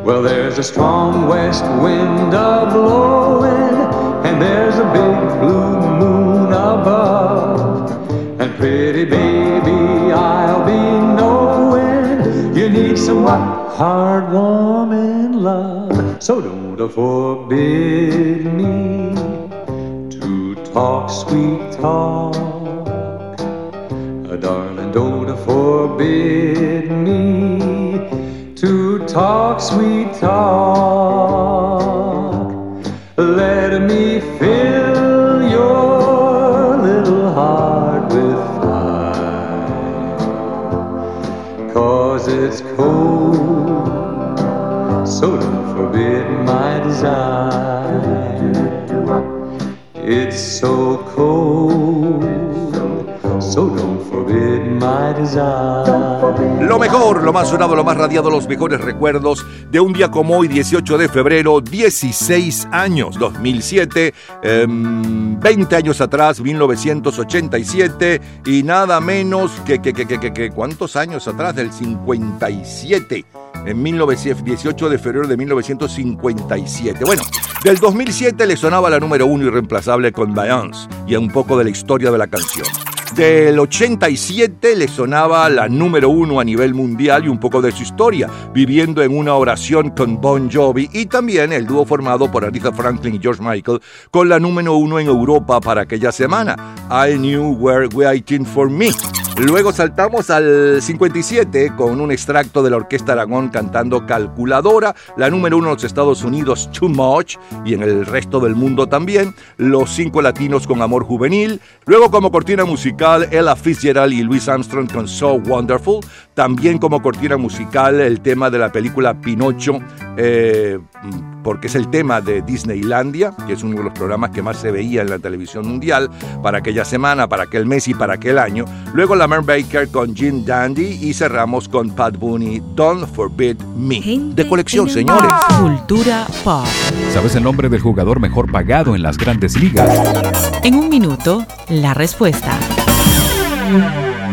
Well, there's a strong west wind a blowing, and there's a big blue moon above. And pretty baby, I'll be knowing you need some hard, warm and love. So don't forbid me to talk sweet talk. Uh, darling, don't forbid me talk sweet talk. Let me fill your little heart with fire. Cause it's cold, so don't forbid my desire. It's so cold, so don't. Lo mejor, lo más sonado, lo más radiado, los mejores recuerdos de un día como hoy, 18 de febrero, 16 años, 2007, em, 20 años atrás, 1987, y nada menos que, que, que, que, que- ¿cuántos años atrás? Del 57 en 1900 18 de febrero de 1957. Bueno, del 2007 le sonaba la número uno irreemplazable con Beyoncé y un poco de la historia de la canción. Del 87 le sonaba la número uno a nivel mundial y un poco de su historia, viviendo en una oración con Bon Jovi y también el dúo formado por Aretha Franklin y George Michael con la número uno en Europa para aquella semana, I Knew Were Waiting for Me. Luego saltamos al 57 con un extracto de la Orquesta Aragón cantando Calculadora, la número uno en los Estados Unidos, Too Much, y en el resto del mundo también, Los Cinco Latinos con Amor Juvenil. Luego como cortina musical, Ella Fitzgerald y Louis Armstrong con So Wonderful. También como cortina musical, el tema de la película Pinocho, eh, porque es el tema de Disneylandia, que es uno de los programas que más se veía en la televisión mundial para aquella semana, para aquel mes y para aquel año. Luego la Mary Baker con Jim Dandy y cerramos con Pat Booney, Don't Forbid Me. De colección, señores. Cultura pop. ¿Sabes el nombre del jugador mejor pagado en las grandes ligas? En un minuto, la respuesta.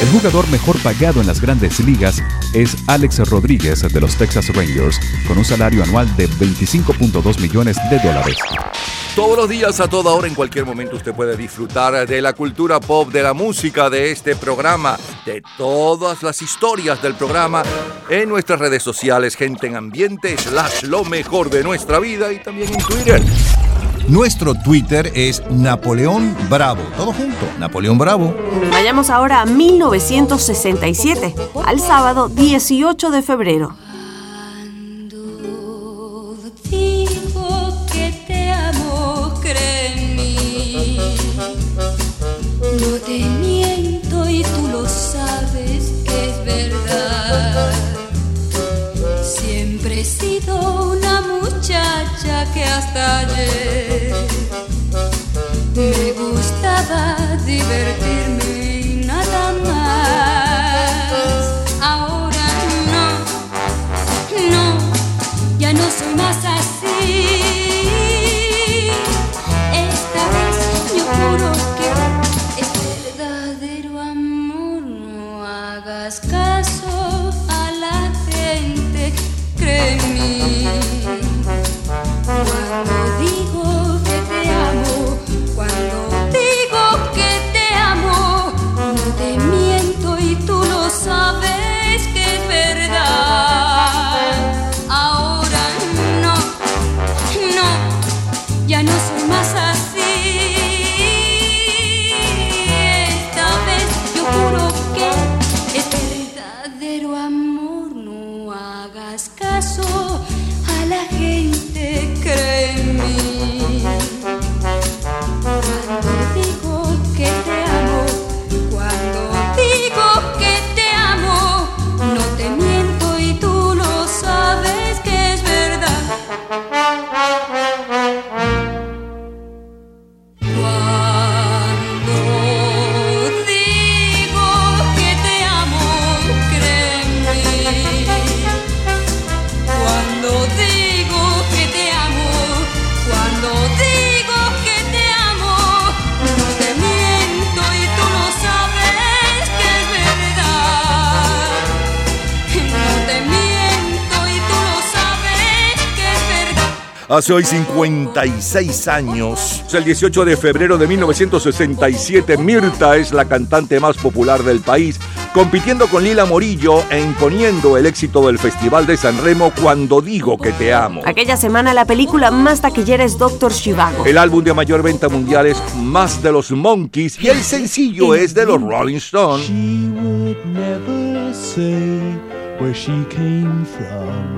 El jugador mejor pagado en las grandes ligas es Alex Rodríguez de los Texas Rangers, con un salario anual de 25.2 millones de dólares. Todos los días, a toda hora, en cualquier momento, usted puede disfrutar de la cultura pop, de la música, de este programa, de todas las historias del programa en nuestras redes sociales, gente en ambiente, slash lo mejor de nuestra vida y también en Twitter. Nuestro Twitter es Napoleón Bravo. Todo junto, Napoleón Bravo. Vayamos ahora a 1967, al sábado 18 de febrero. Muchacha que hasta ayer me gustaba divertirme Hace hoy 56 años, el 18 de febrero de 1967, Mirta es la cantante más popular del país, compitiendo con Lila Morillo e imponiendo el éxito del Festival de San Remo cuando digo que te amo. Aquella semana la película más taquillera es Doctor Shivago. El álbum de mayor venta mundial es Más de los Monkeys y el sencillo es de los Rolling Stones. would never say where she came from.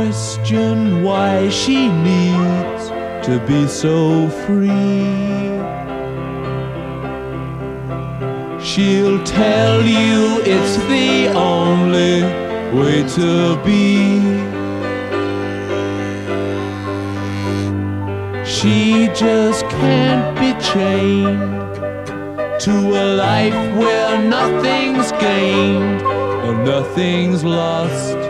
Question why she needs to be so free. She'll tell you it's the only way to be. She just can't be chained to a life where nothing's gained and nothing's lost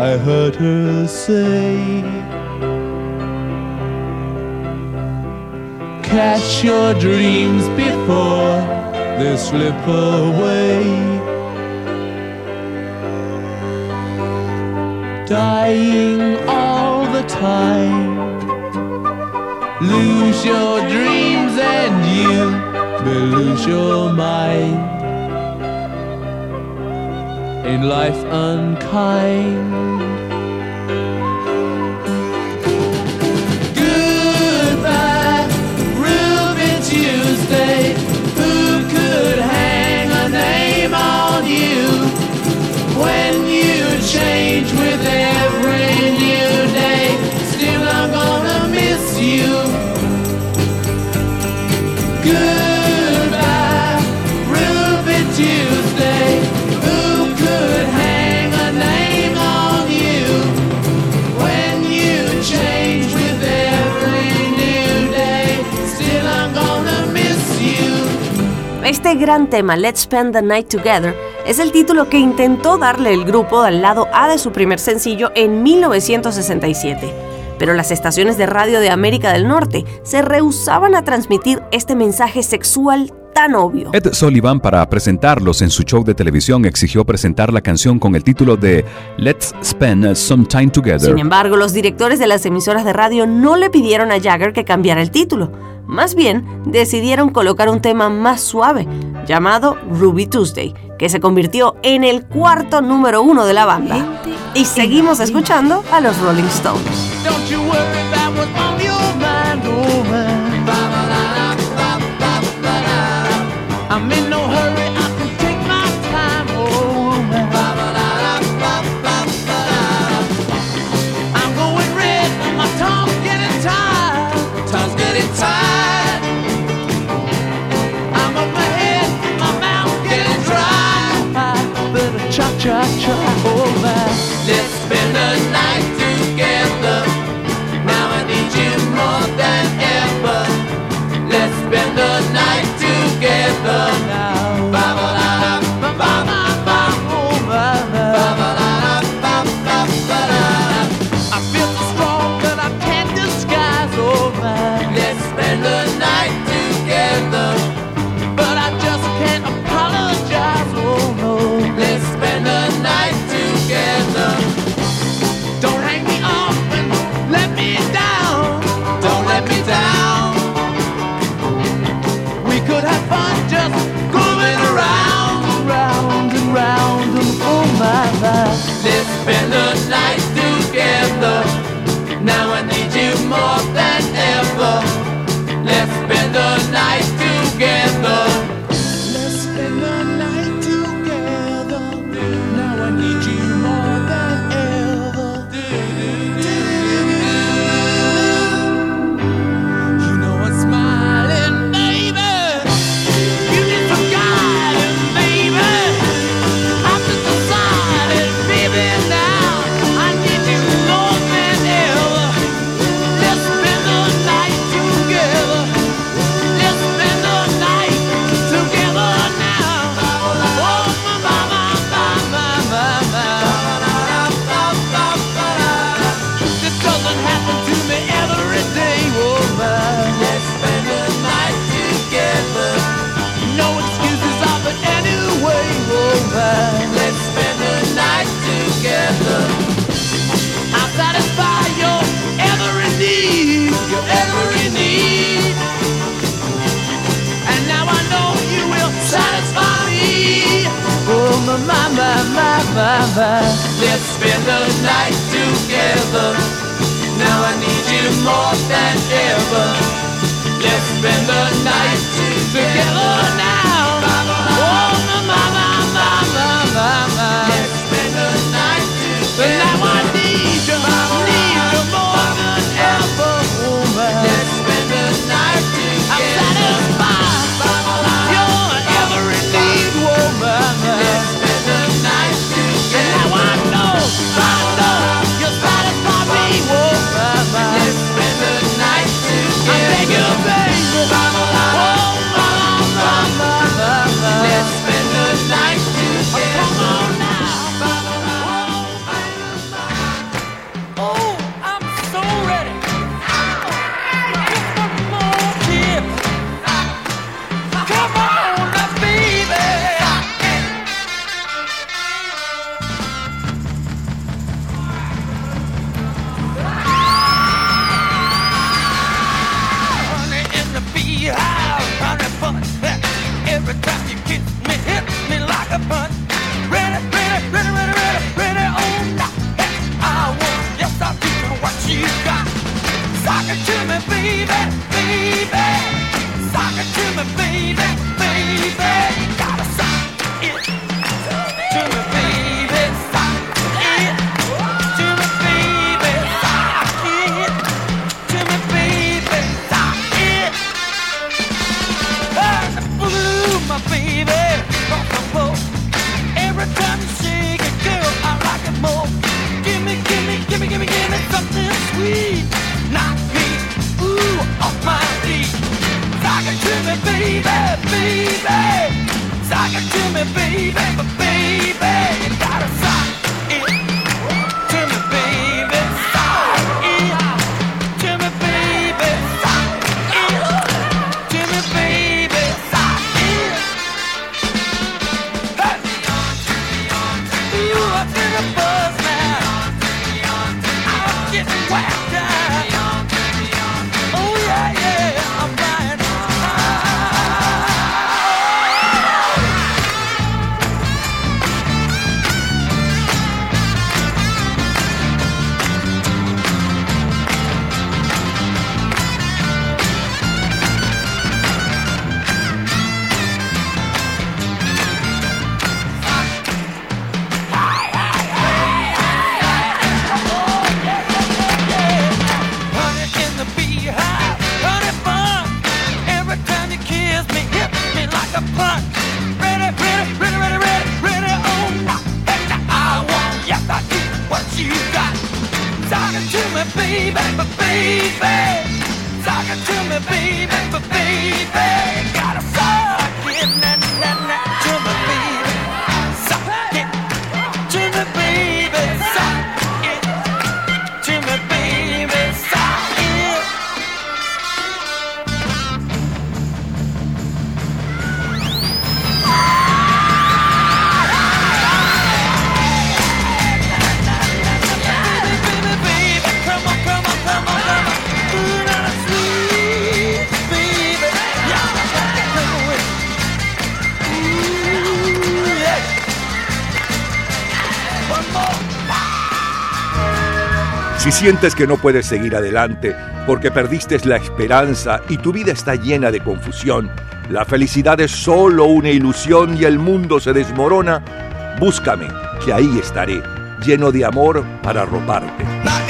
I heard her say. Catch your dreams before they slip away. Dying all the time. Lose your dreams and you lose your mind. In life unkind. Este gran tema, Let's Spend the Night Together, es el título que intentó darle el grupo al lado A de su primer sencillo en 1967. Pero las estaciones de radio de América del Norte se rehusaban a transmitir este mensaje sexual tan obvio. Ed Sullivan, para presentarlos en su show de televisión, exigió presentar la canción con el título de Let's Spend Some Time Together. Sin embargo, los directores de las emisoras de radio no le pidieron a Jagger que cambiara el título. Más bien, decidieron colocar un tema más suave, llamado Ruby Tuesday, que se convirtió en el cuarto número uno de la banda. Y seguimos escuchando a los Rolling Stones. I'm in spend the night together. Now I need you more than ever. Let's spend the night together. Si sientes que no puedes seguir adelante porque perdiste la esperanza y tu vida está llena de confusión, la felicidad es solo una ilusión y el mundo se desmorona, búscame, que ahí estaré, lleno de amor para arroparte.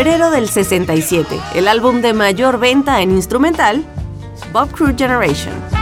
febrero del 67, el álbum de mayor venta en instrumental, Bob Crew Generation.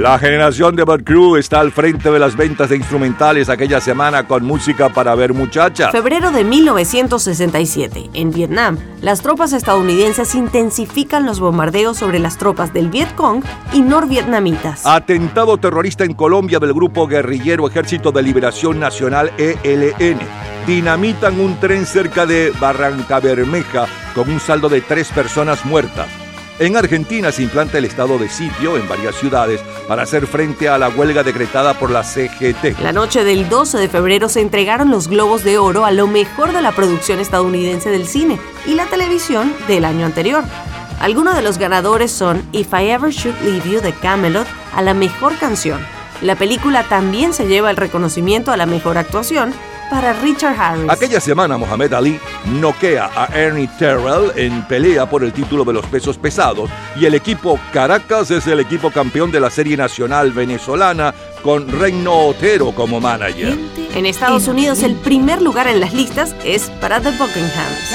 La generación de Bud Crew está al frente de las ventas de instrumentales aquella semana con música para ver muchachas. Febrero de 1967. En Vietnam, las tropas estadounidenses intensifican los bombardeos sobre las tropas del Vietcong y norvietnamitas. Atentado terrorista en Colombia del grupo guerrillero Ejército de Liberación Nacional ELN. Dinamitan un tren cerca de Barranca Bermeja con un saldo de tres personas muertas. En Argentina se implanta el estado de sitio en varias ciudades para hacer frente a la huelga decretada por la CGT. La noche del 12 de febrero se entregaron los Globos de Oro a lo mejor de la producción estadounidense del cine y la televisión del año anterior. Algunos de los ganadores son If I Ever Should Leave You de Camelot a la mejor canción. La película también se lleva el reconocimiento a la mejor actuación para Richard Harris. Aquella semana Mohamed Ali noquea a Ernie Terrell en pelea por el título de los pesos pesados y el equipo Caracas es el equipo campeón de la Serie Nacional Venezolana con Reino Otero como manager. En Estados Unidos el primer lugar en las listas es para The Buckinghams.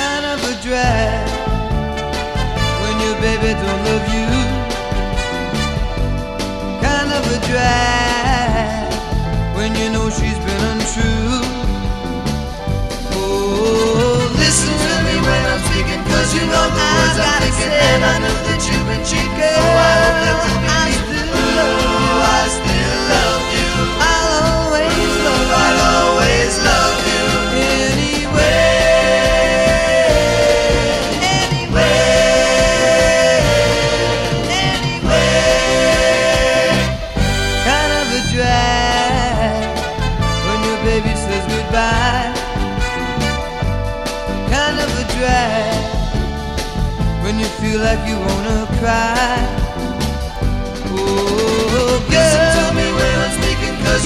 You know the words I'm thinking, and I know that you've been cheating. Oh, I hope that we'll be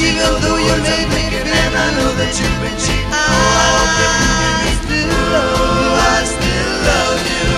even though you me feel, and I know that you've been cheating. Oh, I still love you. I still love you.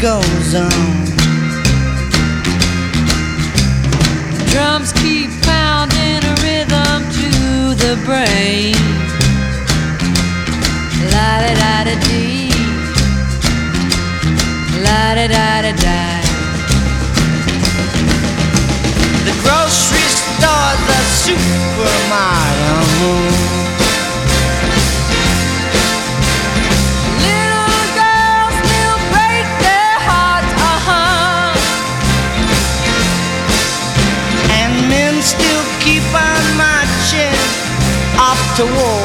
Goes on. Drums keep pounding a rhythm to the brain. La da da da dee. La da da da da. The grocery store's a supermarket. To war.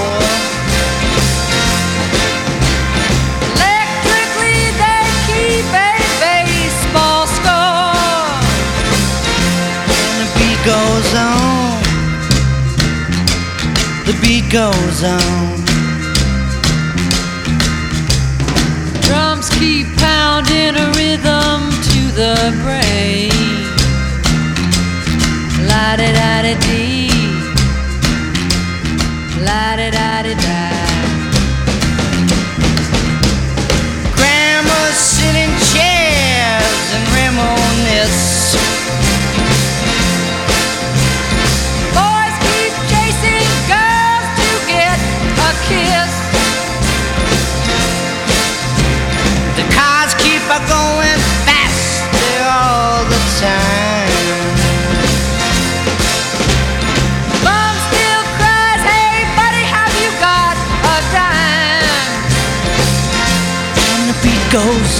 Electrically they keep a baseball score. And the beat goes on. The beat goes on. Drums keep pounding a rhythm to the brain. La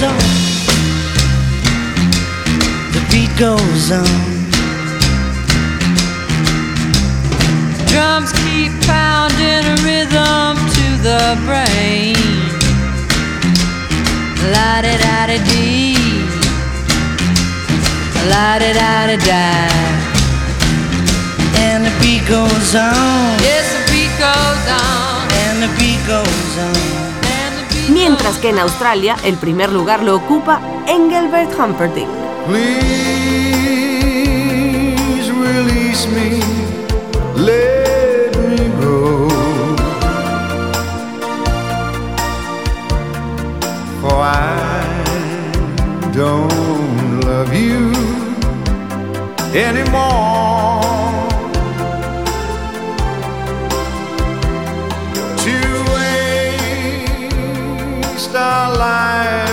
goes on. The beat goes on. Drums keep pounding a rhythm to the brain. La da da da dee. La da da da da. And the beat goes on. Yes, the beat goes on. Mientras que en Australia el primer lugar lo ocupa Engelbert Humperdinck. Please release me, let me go. For I don't love you anymore. Life.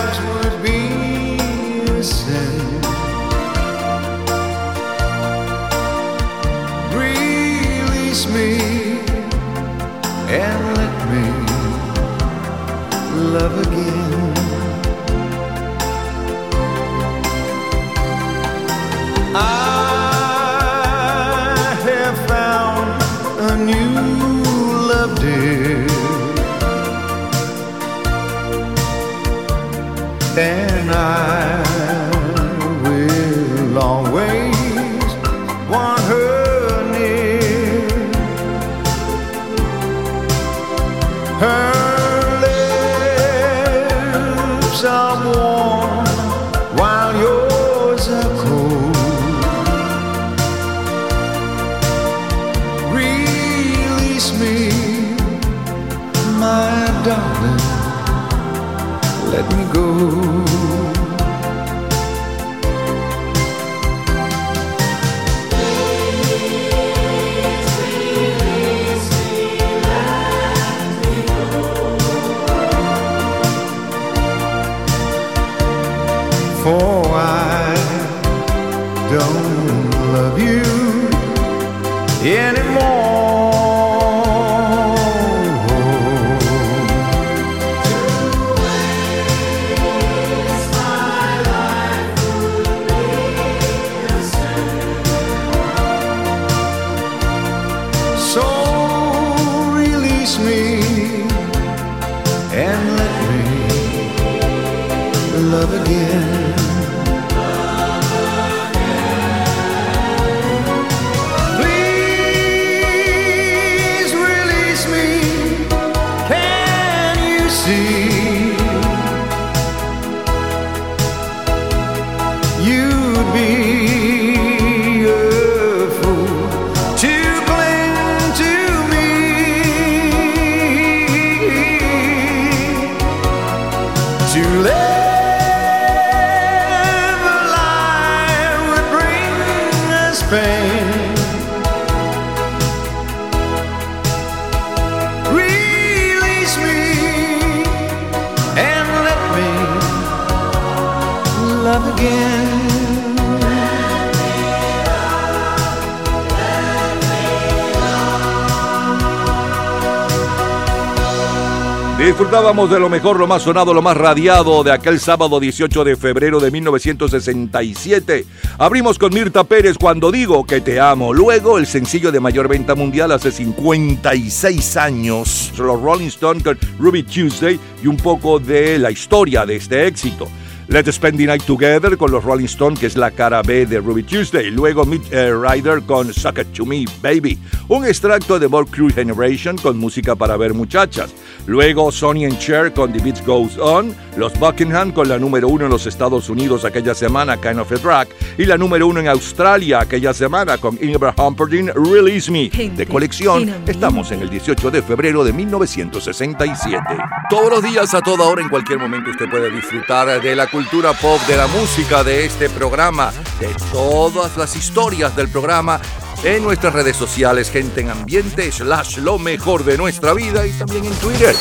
Disfrutábamos de lo mejor, lo más sonado, lo más radiado de aquel sábado 18 de febrero de 1967. Abrimos con Mirta Pérez cuando digo que te amo. Luego el sencillo de mayor venta mundial hace 56 años. Los Rolling Stones con Ruby Tuesday y un poco de la historia de este éxito. Let's Spend the Night Together con los Rolling Stones, que es la cara B de Ruby Tuesday. Luego Meet eh, Rider con Suck It To Me, Baby. Un extracto de More Crew Generation con música para ver muchachas. Luego Sonny and Cher con The Beat Goes On. Los Buckingham con la número uno en los Estados Unidos aquella semana, Kind of a Drag. Y la número uno en Australia aquella semana con Ingrid Humperdinck, Release Me. De colección, estamos en el 18 de febrero de 1967. Todos los días, a toda hora, en cualquier momento, usted puede disfrutar de la cultura pop, de la música, de este programa, de todas las historias del programa en nuestras redes sociales, gente en ambiente, slash lo mejor de nuestra vida y también en Twitter.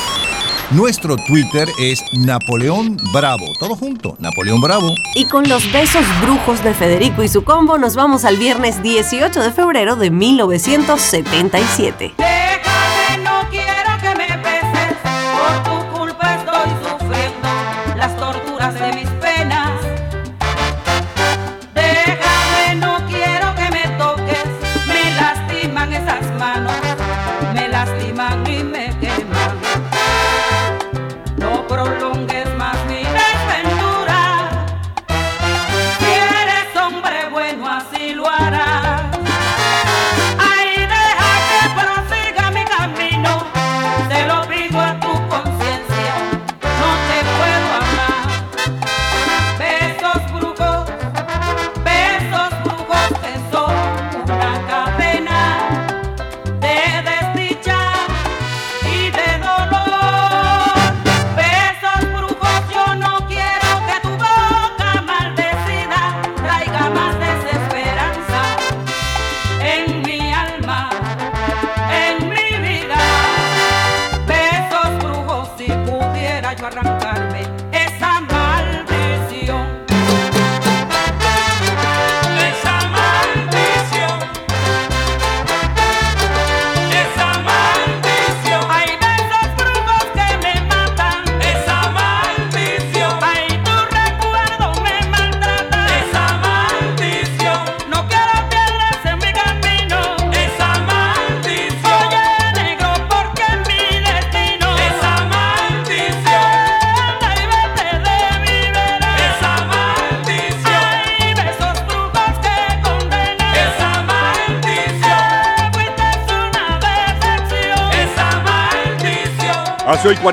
Nuestro Twitter es Napoleón Bravo. Todo junto, Napoleón Bravo. Y con los besos brujos de Federico y su combo nos vamos al viernes 18 de febrero de 1977. Déjame, no quiero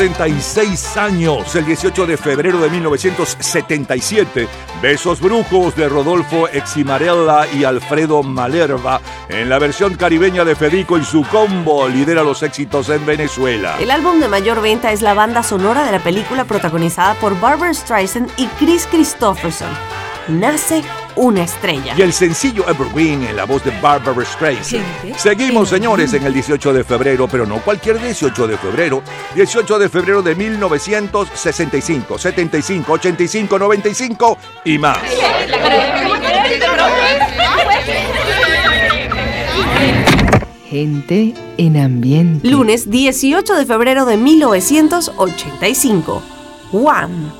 46 años, el 18 de febrero de 1977, Besos Brujos de Rodolfo Eximarella y Alfredo Malerva, en la versión caribeña de Federico y su combo, lidera los éxitos en Venezuela. El álbum de mayor venta es la banda sonora de la película protagonizada por Barbara Streisand y Chris Christopherson. Nace una estrella. Y el sencillo Evergreen en la voz de Barbara Streisand. Seguimos, señores, en el 18 de febrero, pero no cualquier 18 de febrero. 18 de febrero de 1965, 75, 85, 95 y más. Gente en ambiente. Lunes 18 de febrero de 1985. Wham!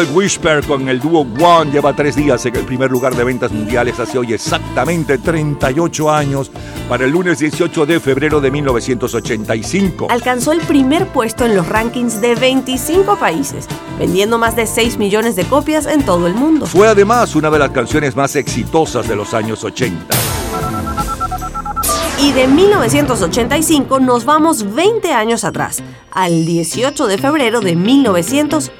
Carl Whisper con el dúo One lleva tres días en el primer lugar de ventas mundiales hace hoy exactamente 38 años para el lunes 18 de febrero de 1985. Alcanzó el primer puesto en los rankings de 25 países, vendiendo más de 6 millones de copias en todo el mundo. Fue además una de las canciones más exitosas de los años 80. Y de 1985 nos vamos 20 años atrás, al 18 de febrero de 1985.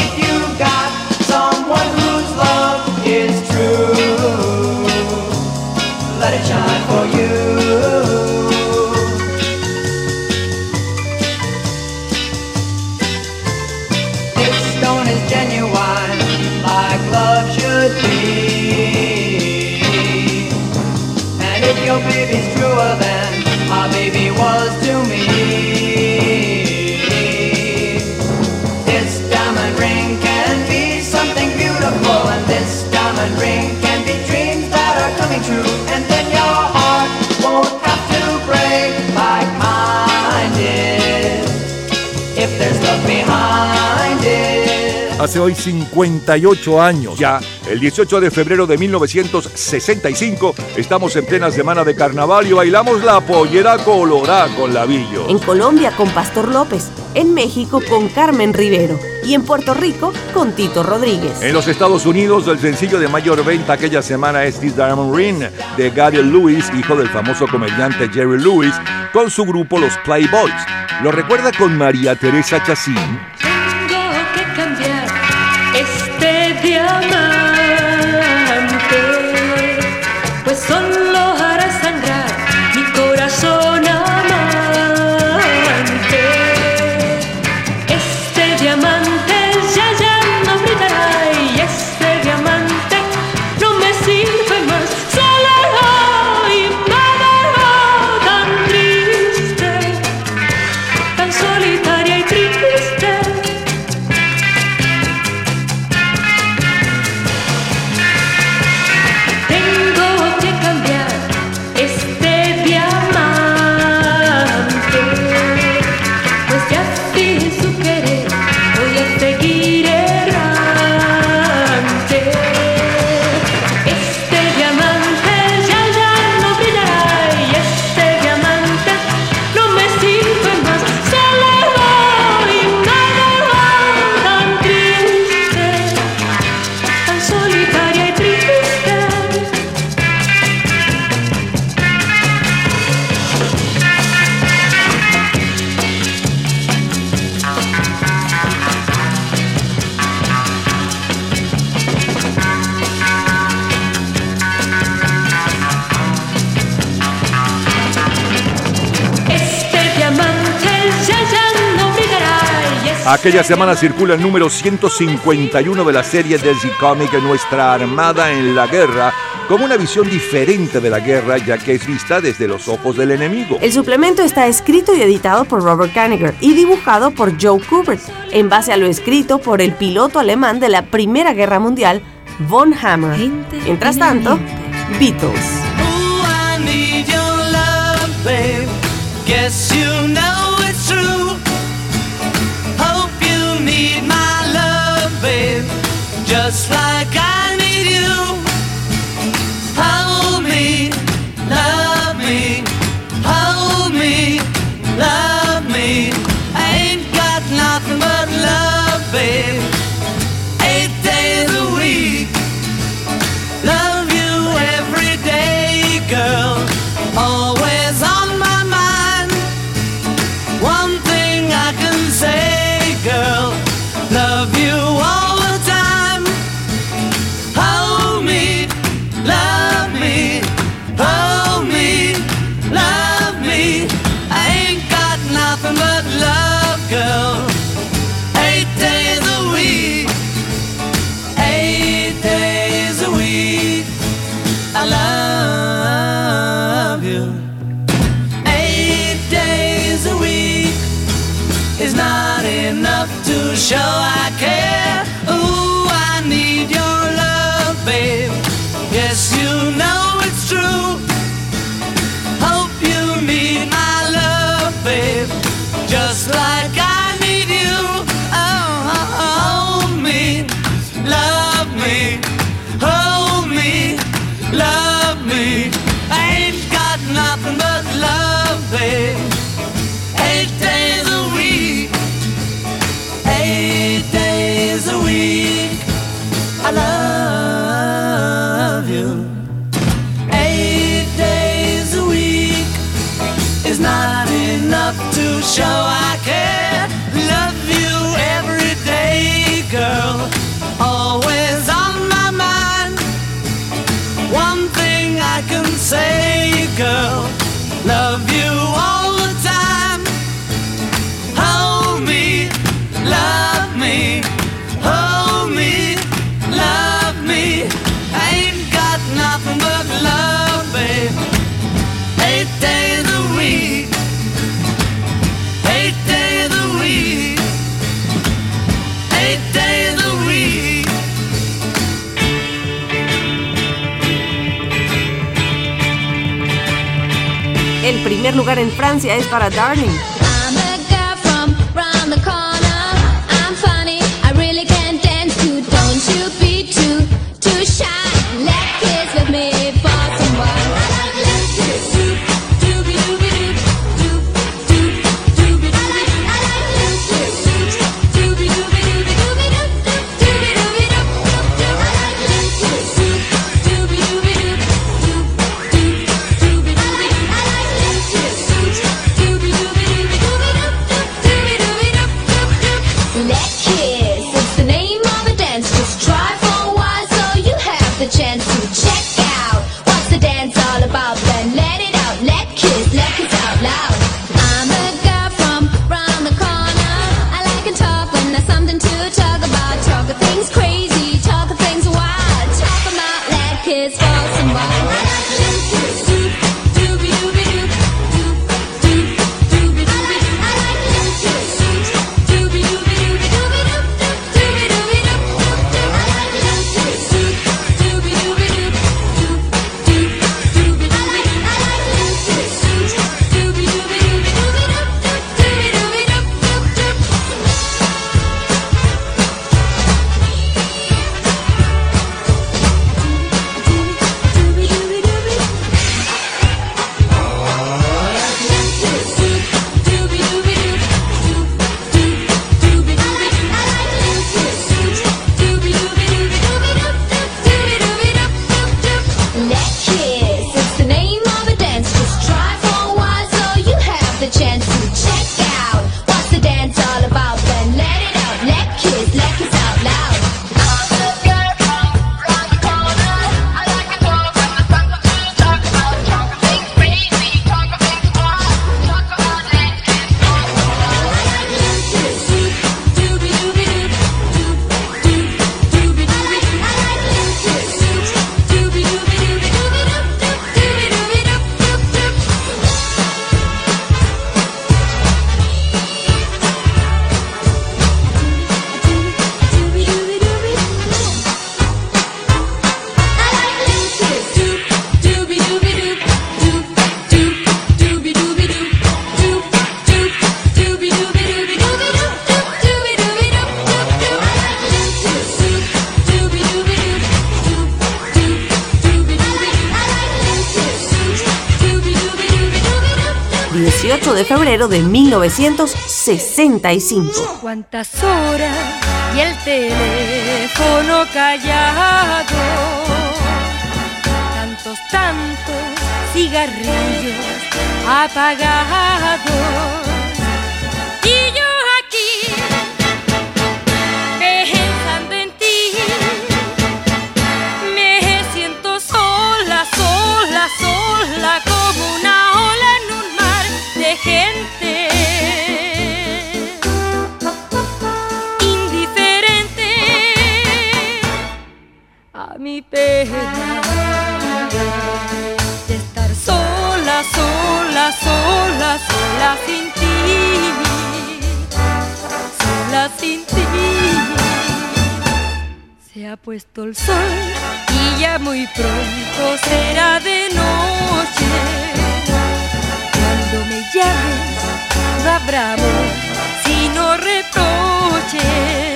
hace hoy 58 años. Ya, el 18 de febrero de 1965, estamos en plena semana de carnaval y bailamos la pollera colorá con Lavillo. En Colombia con Pastor López, en México con Carmen Rivero y en Puerto Rico con Tito Rodríguez. En los Estados Unidos, el sencillo de mayor venta aquella semana es This Diamond Ring de Gary Lewis, hijo del famoso comediante Jerry Lewis, con su grupo Los Playboys. Lo recuerda con María Teresa Chacín. Aquella semana circula el número 151 de la serie DC Comic Nuestra Armada en la Guerra, con una visión diferente de la guerra ya que es vista desde los ojos del enemigo. El suplemento está escrito y editado por Robert Kanigher y dibujado por Joe Kubert, en base a lo escrito por el piloto alemán de la Primera Guerra Mundial, von Hammer. Mientras tanto, Beatles. Ooh, Just like show say, you girl. Love you all primer lugar en Francia es para Darling. 1965. ¿Cuántas horas y el teléfono callado? Tantos, tantos cigarrillos apagados sola, sin ti, sola sin ti. Se ha puesto el sol y ya muy pronto será de noche. Cuando me llames, no habrá amor, sino reproches.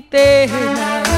जीते हैं।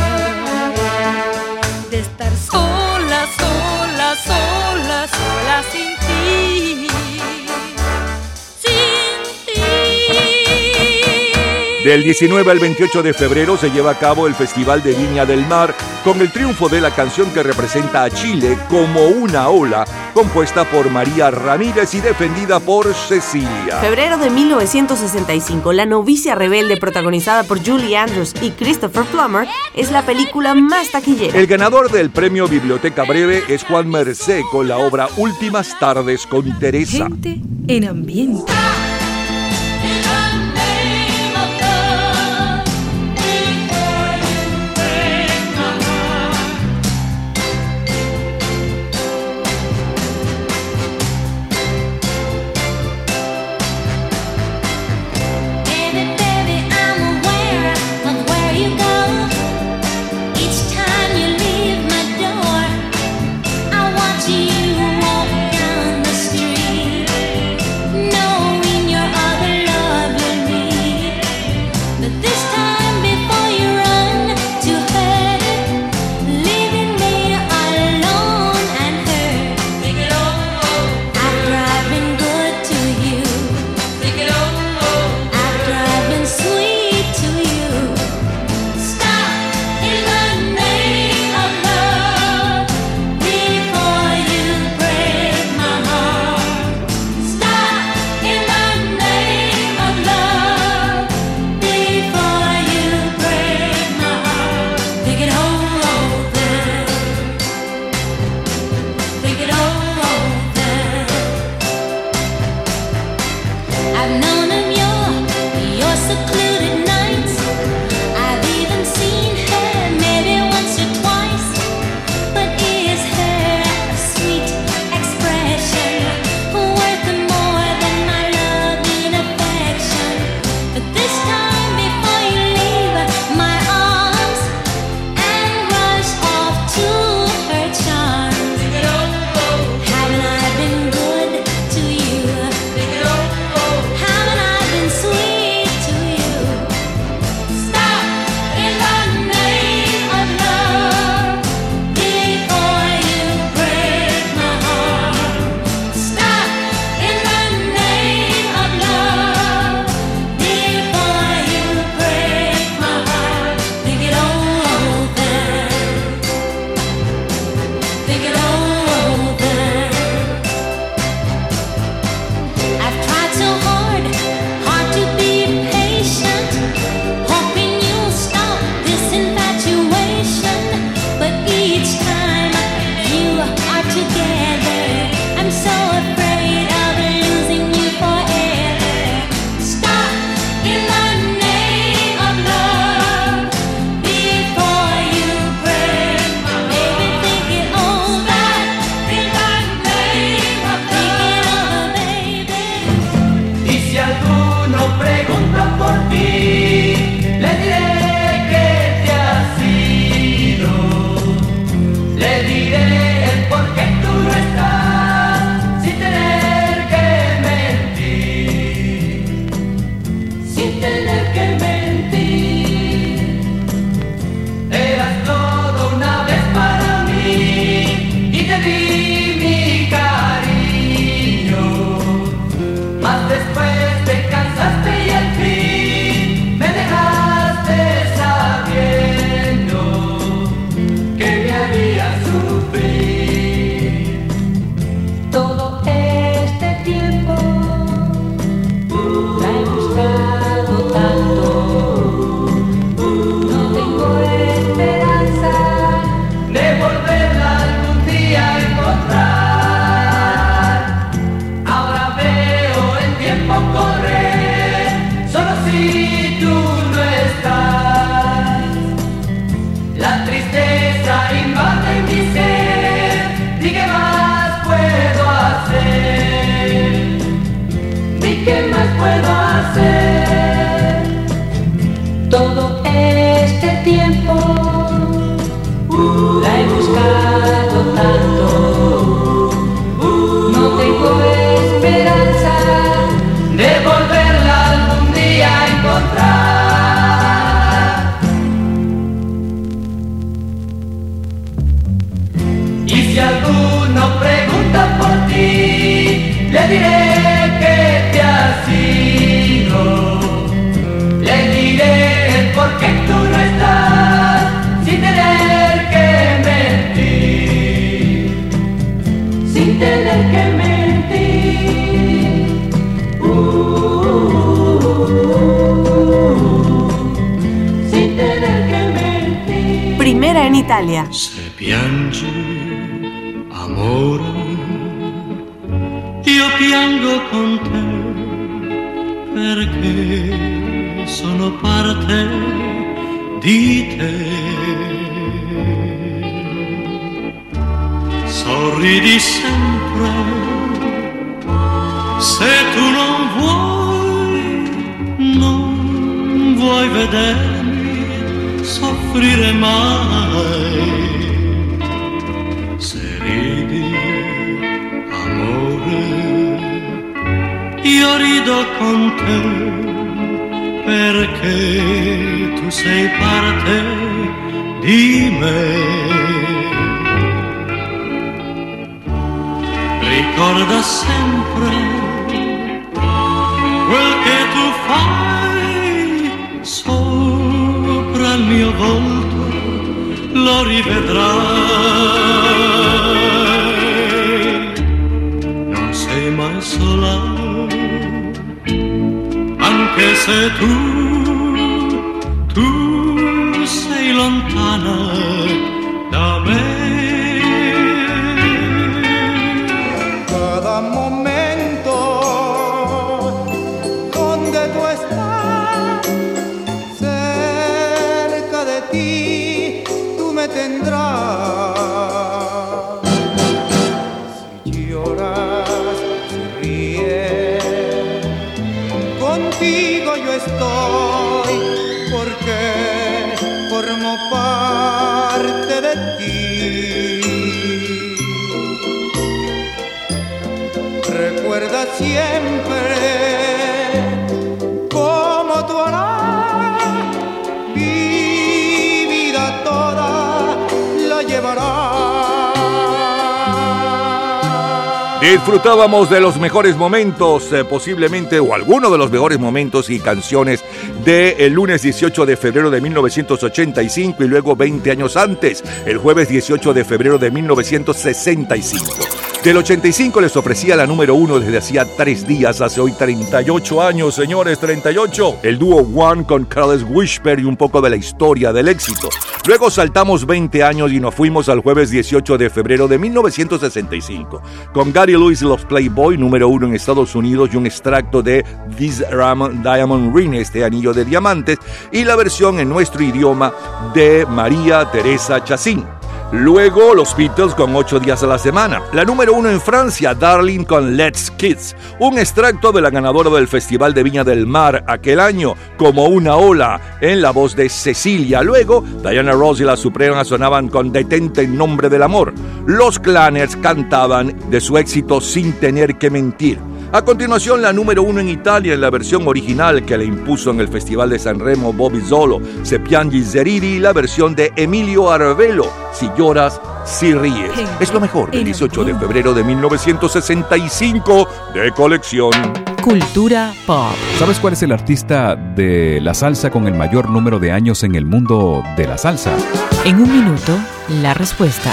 Del 19 al 28 de febrero se lleva a cabo el Festival de Viña del Mar con el triunfo de la canción que representa a Chile como una ola, compuesta por María Ramírez y defendida por Cecilia. Febrero de 1965, La novicia rebelde protagonizada por Julie Andrews y Christopher Plummer es la película más taquillera. El ganador del premio Biblioteca Breve es Juan Mercé con la obra Últimas tardes con Teresa. Gente en ambiente. Disfrutábamos de los mejores momentos, eh, posiblemente, o algunos de los mejores momentos y canciones del lunes 18 de febrero de 1985 y luego 20 años antes, el jueves 18 de febrero de 1965. Del 85 les ofrecía la número uno desde hacía tres días, hace hoy 38 años, señores, 38. El dúo One con Carlos Whisper y un poco de la historia del éxito. Luego saltamos 20 años y nos fuimos al jueves 18 de febrero de 1965, con Gary Lewis y los Playboy, número uno en Estados Unidos, y un extracto de This Diamond Ring, este anillo de diamantes, y la versión en nuestro idioma de María Teresa Chacín. Luego los Beatles con 8 días a la semana. La número uno en Francia, Darling con Let's Kids. Un extracto de la ganadora del Festival de Viña del Mar aquel año, como una ola, en la voz de Cecilia. Luego, Diana Ross y la Suprema sonaban con Detente en nombre del amor. Los Clanners cantaban de su éxito sin tener que mentir. A continuación, la número uno en Italia en la versión original que le impuso en el Festival de San Remo Bobby Zolo, Se piangi Zeriri, y la versión de Emilio Arvelo, Si lloras, si ríes. Es lo mejor del 18 de febrero de 1965 de colección. Cultura pop. ¿Sabes cuál es el artista de la salsa con el mayor número de años en el mundo de la salsa? En un minuto, la respuesta.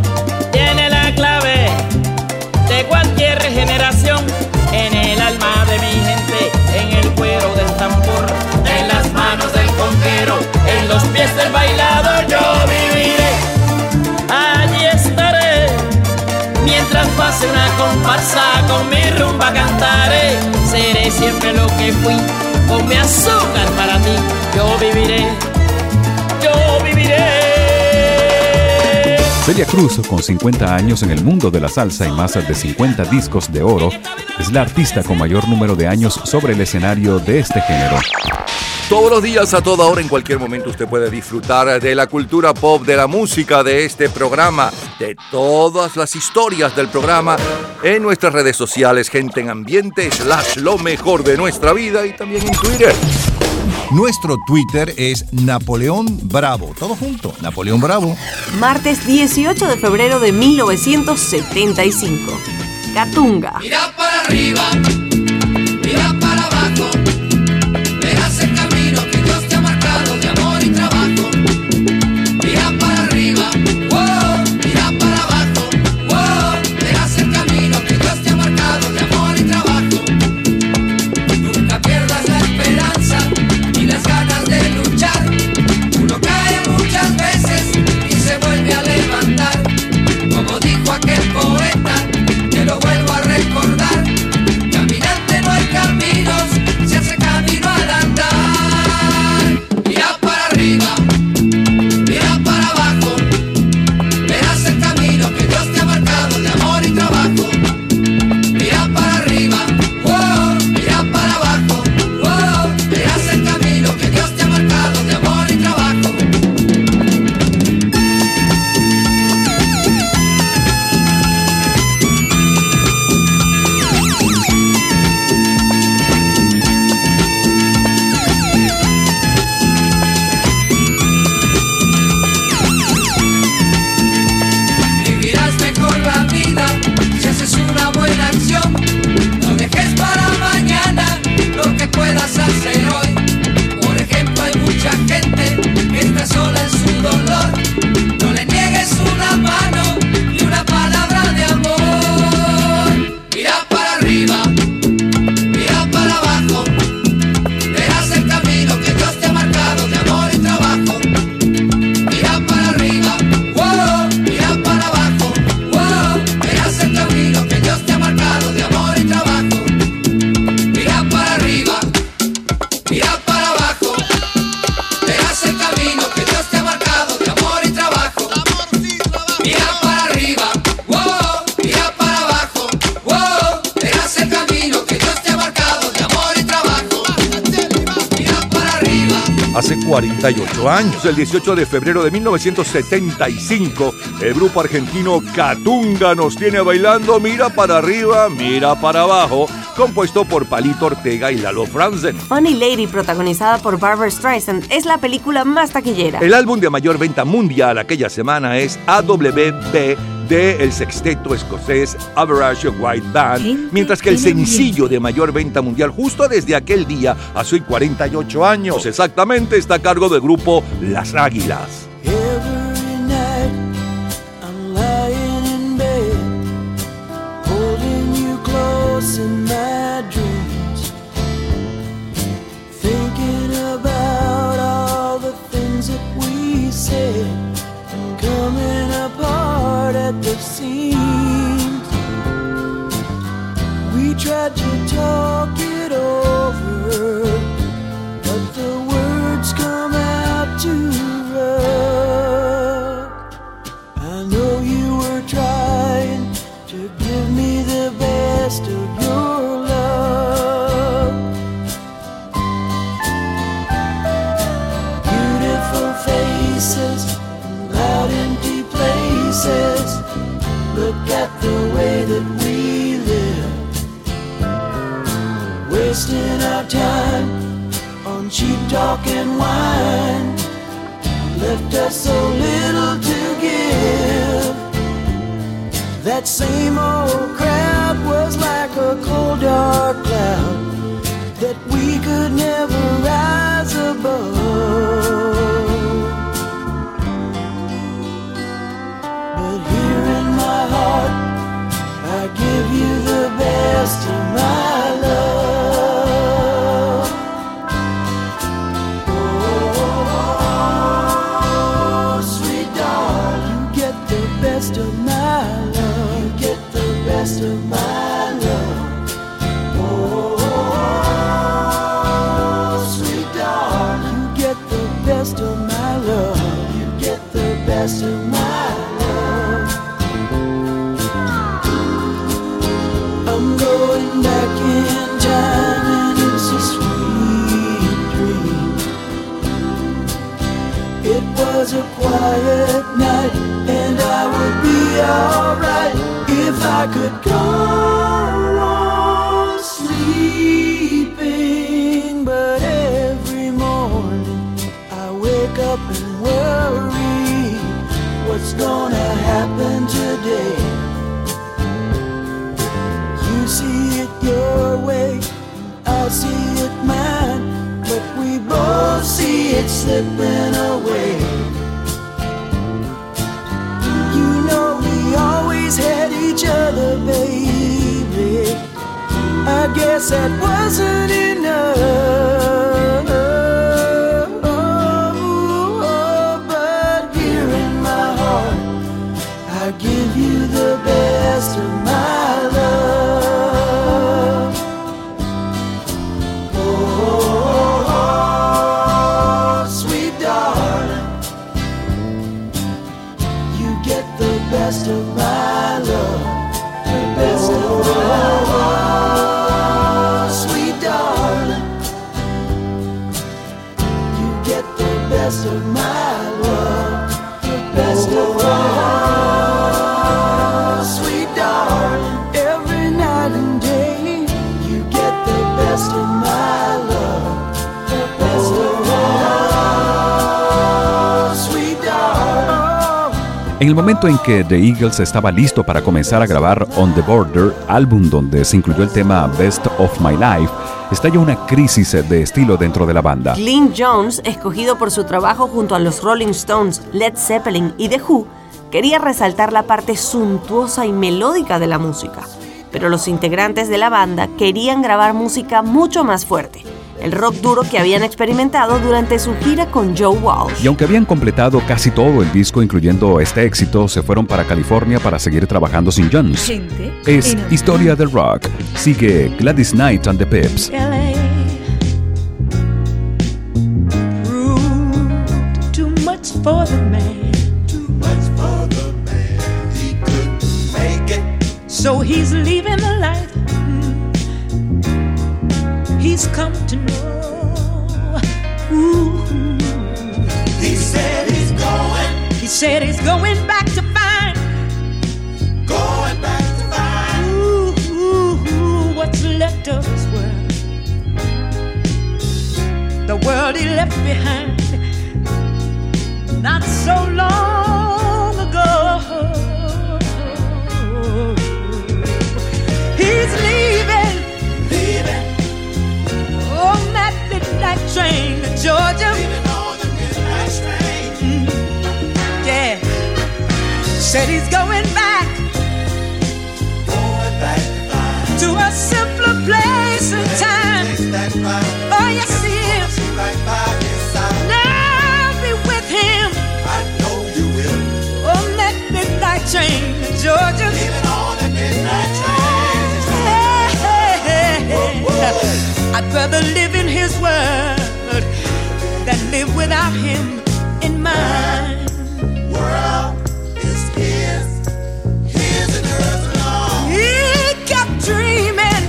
cualquier generación. En el alma de mi gente, en el cuero del tambor, en las manos del conquero, en los pies del bailador, yo viviré. Allí estaré, mientras pase una comparsa, con mi rumba cantaré. Seré siempre lo que fui, con mi azúcar para ti, yo viviré. Yo viviré. Celia Cruz, con 50 años en el mundo de la salsa y más de 50 discos de oro, es la artista con mayor número de años sobre el escenario de este género. Todos los días, a toda hora, en cualquier momento, usted puede disfrutar de la cultura pop, de la música, de este programa, de todas las historias del programa en nuestras redes sociales, gente en ambiente, slash lo mejor de nuestra vida y también en Twitter. Nuestro Twitter es Napoleón Bravo. Todo junto, Napoleón Bravo. Martes 18 de febrero de 1975. Catunga. Mira para arriba, años. El 18 de febrero de 1975, el grupo argentino Catunga nos tiene bailando Mira para arriba, mira para abajo, compuesto por Palito Ortega y Lalo Franzen. Funny Lady, protagonizada por Barbara Streisand, es la película más taquillera. El álbum de mayor venta mundial aquella semana es AWB de el sexteto escocés Average White Band, mientras que el sencillo de mayor venta mundial justo desde aquel día, hace hoy 48 años exactamente, está a cargo del grupo Las Águilas. At the seams. We tried to talk time on cheap talk and wine. Left us so little to give. That same old crowd was like a cold, dark cloud that we could never alright if I could go on sleeping. But every morning I wake up and worry what's gonna happen today. You see it your way, I see it mine, but we both see it slipping away. Had each other, baby. I guess that wasn't enough. El momento en que The Eagles estaba listo para comenzar a grabar On the Border, álbum donde se incluyó el tema Best of My Life, estalla una crisis de estilo dentro de la banda. Glyn Jones, escogido por su trabajo junto a los Rolling Stones, Led Zeppelin y The Who, quería resaltar la parte suntuosa y melódica de la música, pero los integrantes de la banda querían grabar música mucho más fuerte, el rock duro que habían experimentado durante su gira con Joe Walsh. Y aunque habían completado casi todo el disco, incluyendo este éxito, se fueron para California para seguir trabajando sin Jones. Gente Es Historia del Rock. Sigue Gladys Knight and the Pips. LA. Rude, too much for the man. Too much for the man. He couldn't make it. So he's leaving the light. He's come to know. Ooh. He said he's going. He said he's going back to find. Going back to find. Ooh, ooh, ooh, what's left of his world. The world he left behind. Not so long midnight train to Georgia. Leaving on the midnight train. Yeah. Said he's going back. Going back to a simpler place and time. Oh, yes, he is. Now be with him. I know you will. Oh, on that midnight train to Georgia. Rather live in his world than live without him in mine. World is his, his and hers alone. He kept dreaming,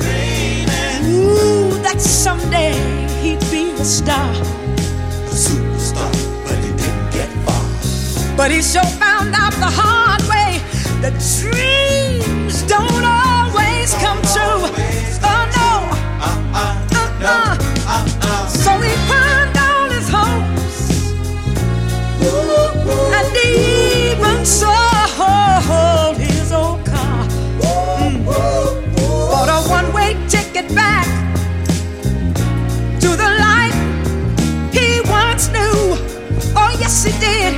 dreaming. Ooh, that someday he'd be a star, a superstar, but he didn't get far. But he sure found out the hard way that dreams don't always come true. Ah, ah, ah. So he his and even sold his old car. Mm. Bought a one-way ticket back to the life he once knew. Oh yes, he did.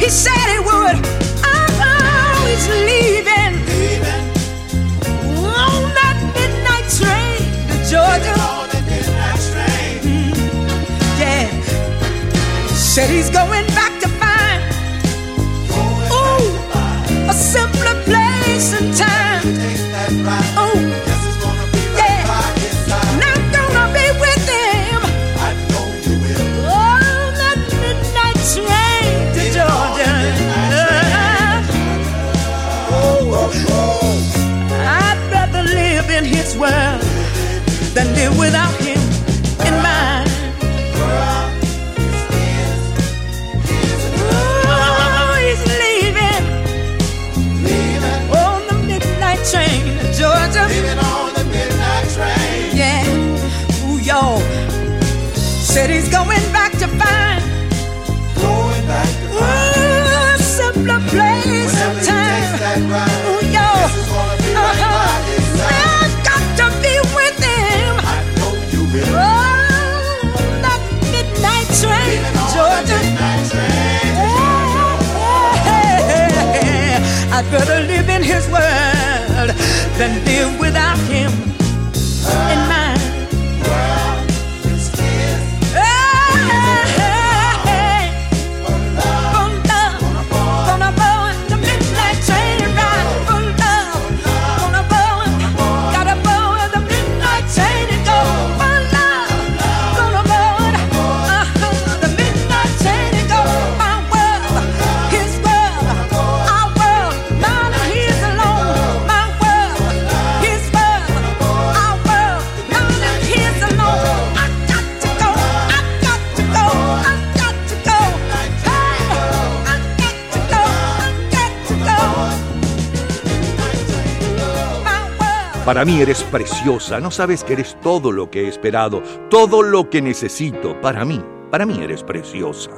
He said he would. I'm always leaving. Said he's going Said he's going back to find. Going back to find. Oh, a simpler place and time. Ride, Ooh, yo. Uh-huh. Right I've got to be with him. I hope you will. Oh, that midnight train, Georgia. Midnight train. Oh, yeah, yeah. I'd rather live in his world than live without him. Para mí eres preciosa, no sabes que eres todo lo que he esperado, todo lo que necesito. Para mí, para mí eres preciosa.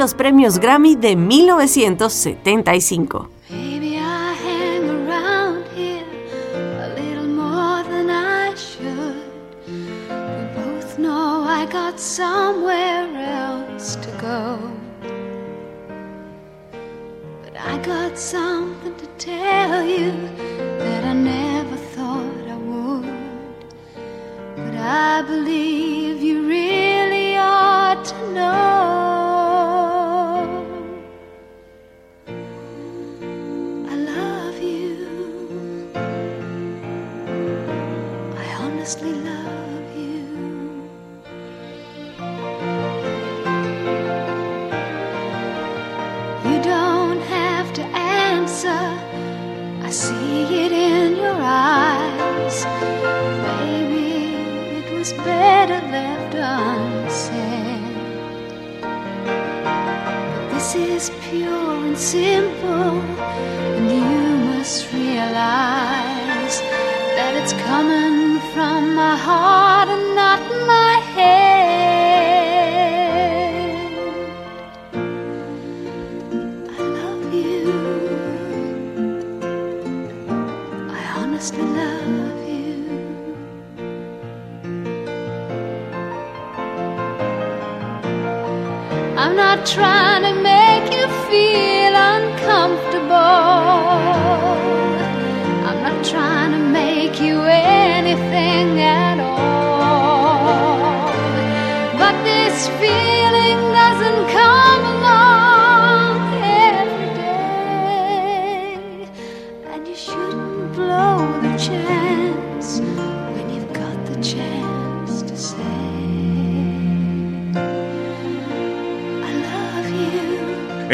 los premios Grammy de 1975.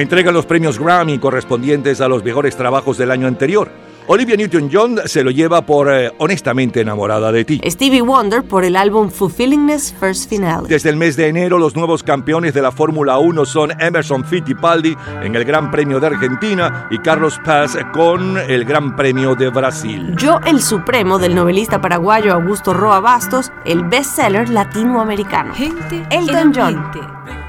entregan los premios Grammy correspondientes a los mejores trabajos del año anterior. Olivia Newton-John se lo lleva por eh, Honestamente enamorada de ti. Stevie Wonder por el álbum Fulfillingness First Finale. Desde el mes de enero los nuevos campeones de la Fórmula 1 son Emerson Fittipaldi en el Gran Premio de Argentina y Carlos Paz con el Gran Premio de Brasil. Yo el Supremo del novelista paraguayo Augusto Roa Bastos, el bestseller latinoamericano. Gente Elton John.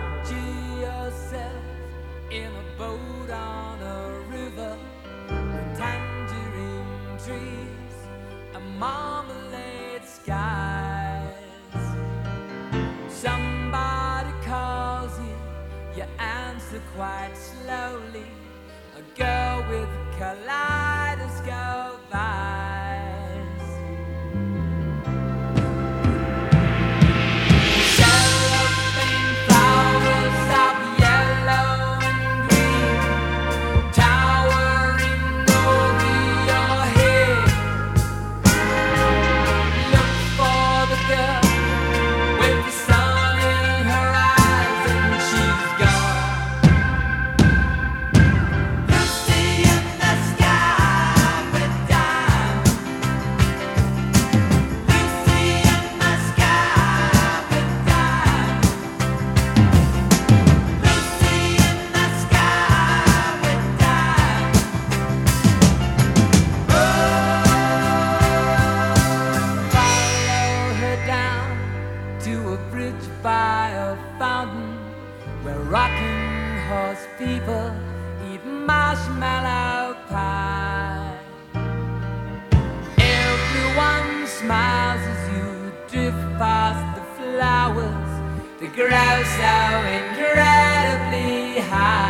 grow so incredibly high.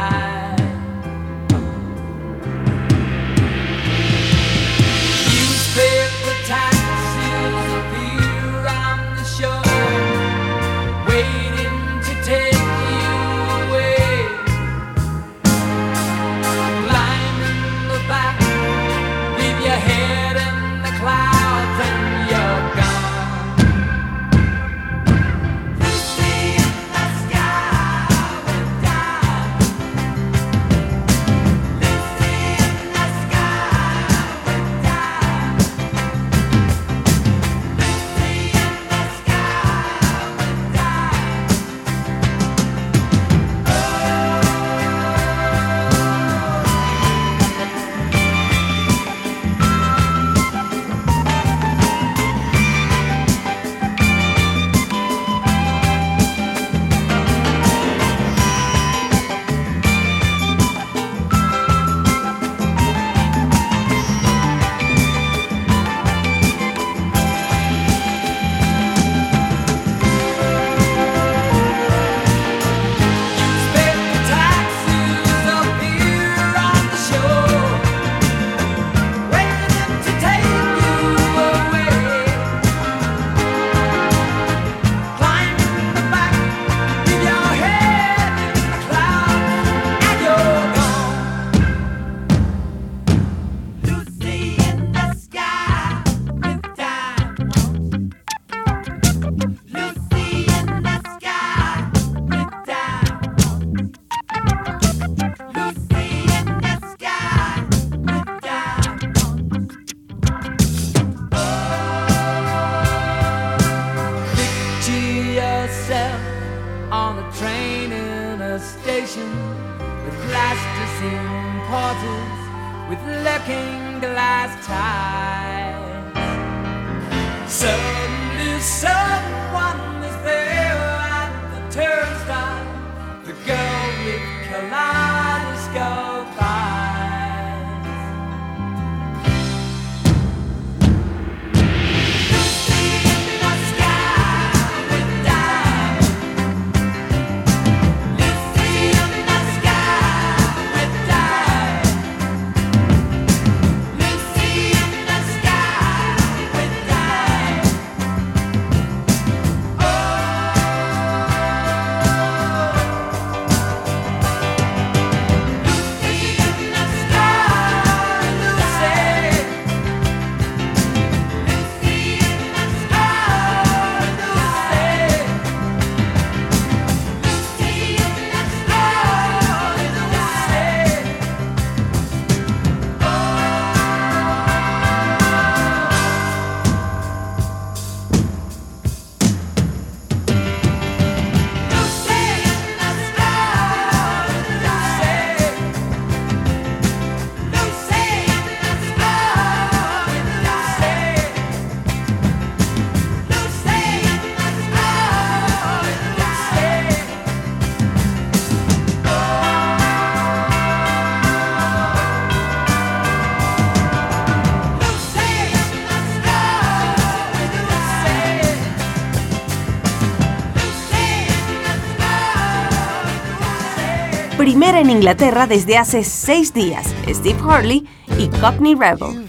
En Inglaterra desde hace seis días, Steve Harley y Cockney Rebel.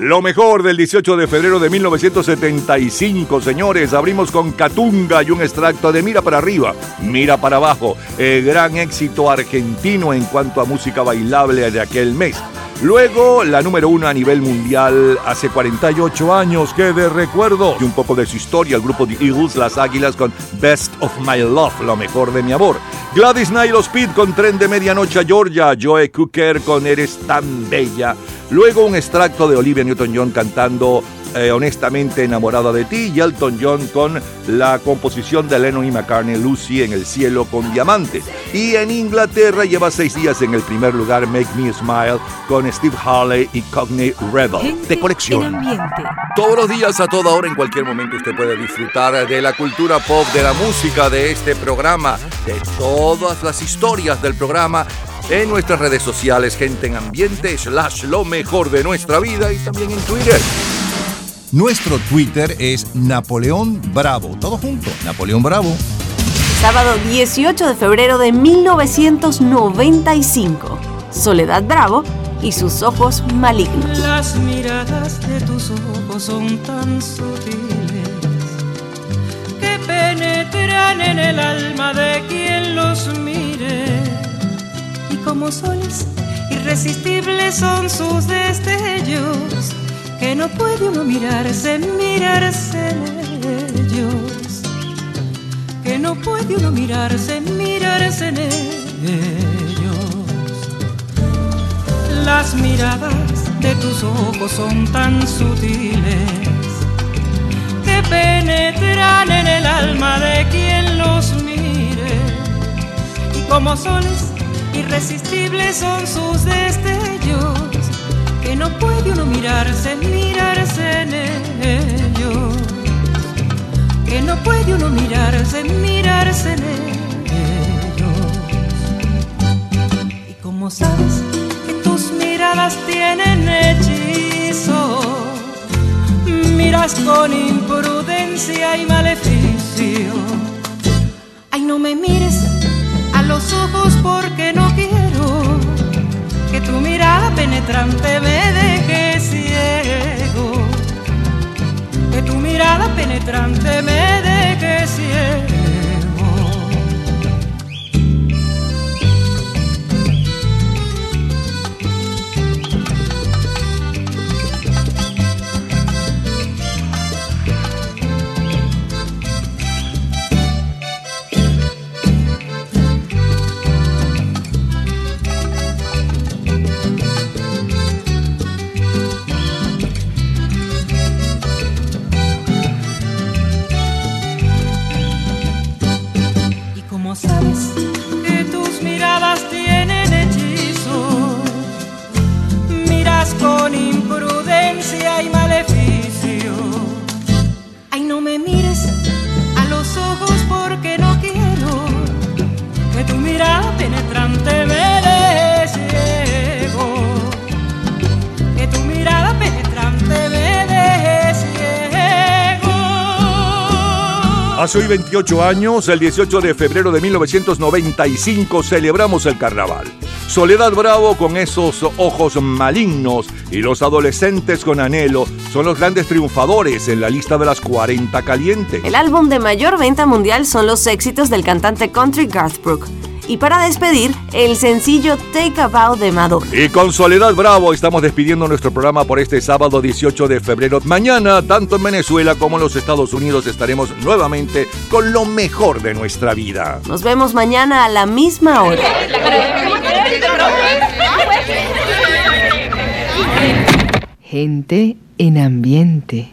Lo mejor del 18 de febrero de 1975, señores. Abrimos con Catunga y un extracto de Mira para arriba, Mira para abajo. El gran éxito argentino en cuanto a música bailable de aquel mes. Luego, la número uno a nivel mundial hace 48 años, que de recuerdo. Y un poco de su historia, el grupo The Eagles, Las Águilas con Best of My Love, lo mejor de mi amor. Gladys Knight Speed con Tren de Medianoche a Georgia, Joe Cooker con Eres tan bella. Luego un extracto de Olivia Newton-John cantando eh, Honestamente enamorada de ti y Elton John con la composición de Lennon y McCartney Lucy en el cielo con diamantes. Y en Inglaterra lleva seis días en el primer lugar Make Me Smile con Steve Harley y Cockney Rebel de colección. Todos los días, a toda hora, en cualquier momento, usted puede disfrutar de la cultura pop, de la música, de este programa, de todas las historias del programa en nuestras redes sociales, gente en ambiente, slash lo mejor de nuestra vida y también en Twitter. Nuestro Twitter es Napoleón Bravo. Todo junto, Napoleón Bravo. Sábado 18 de febrero de 1995. Soledad Bravo y sus ojos malignos. Las miradas de tus ojos son tan sutiles que penetran en el alma de quien los mire. Y como soles irresistibles son sus destellos, que no puede uno mirarse, mirarse en ellos. Que no puede uno mirarse, mirarse en ellos. Las miradas de tus ojos son tan sutiles que penetran en el alma de quien los mire. Y como soles irresistibles son sus destellos, que no puede uno mirarse, mirarse en ellos. Que no puede uno mirarse, mirarse en ellos. Y como sabes que tus miradas tienen hechizo, miras con imprudencia y maleficio. Ay, no me mires a los ojos porque no quiero tu mirada penetrante me deje ciego. Que tu mirada penetrante me deje ciego. Y Hace hoy 28 años, el 18 de febrero de 1995, celebramos el carnaval. Soledad Bravo con esos ojos malignos y los adolescentes con anhelo son los grandes triunfadores en la lista de las 40 caliente. El álbum de mayor venta mundial son los éxitos del cantante country Garth Brooks. Y para despedir, el sencillo Take a Bow de Madonna. Y con Soledad Bravo estamos despidiendo nuestro programa por este sábado 18 de febrero. Mañana, tanto en Venezuela como en los Estados Unidos, estaremos nuevamente con lo mejor de nuestra vida. Nos vemos mañana a la misma hora. Gente en ambiente.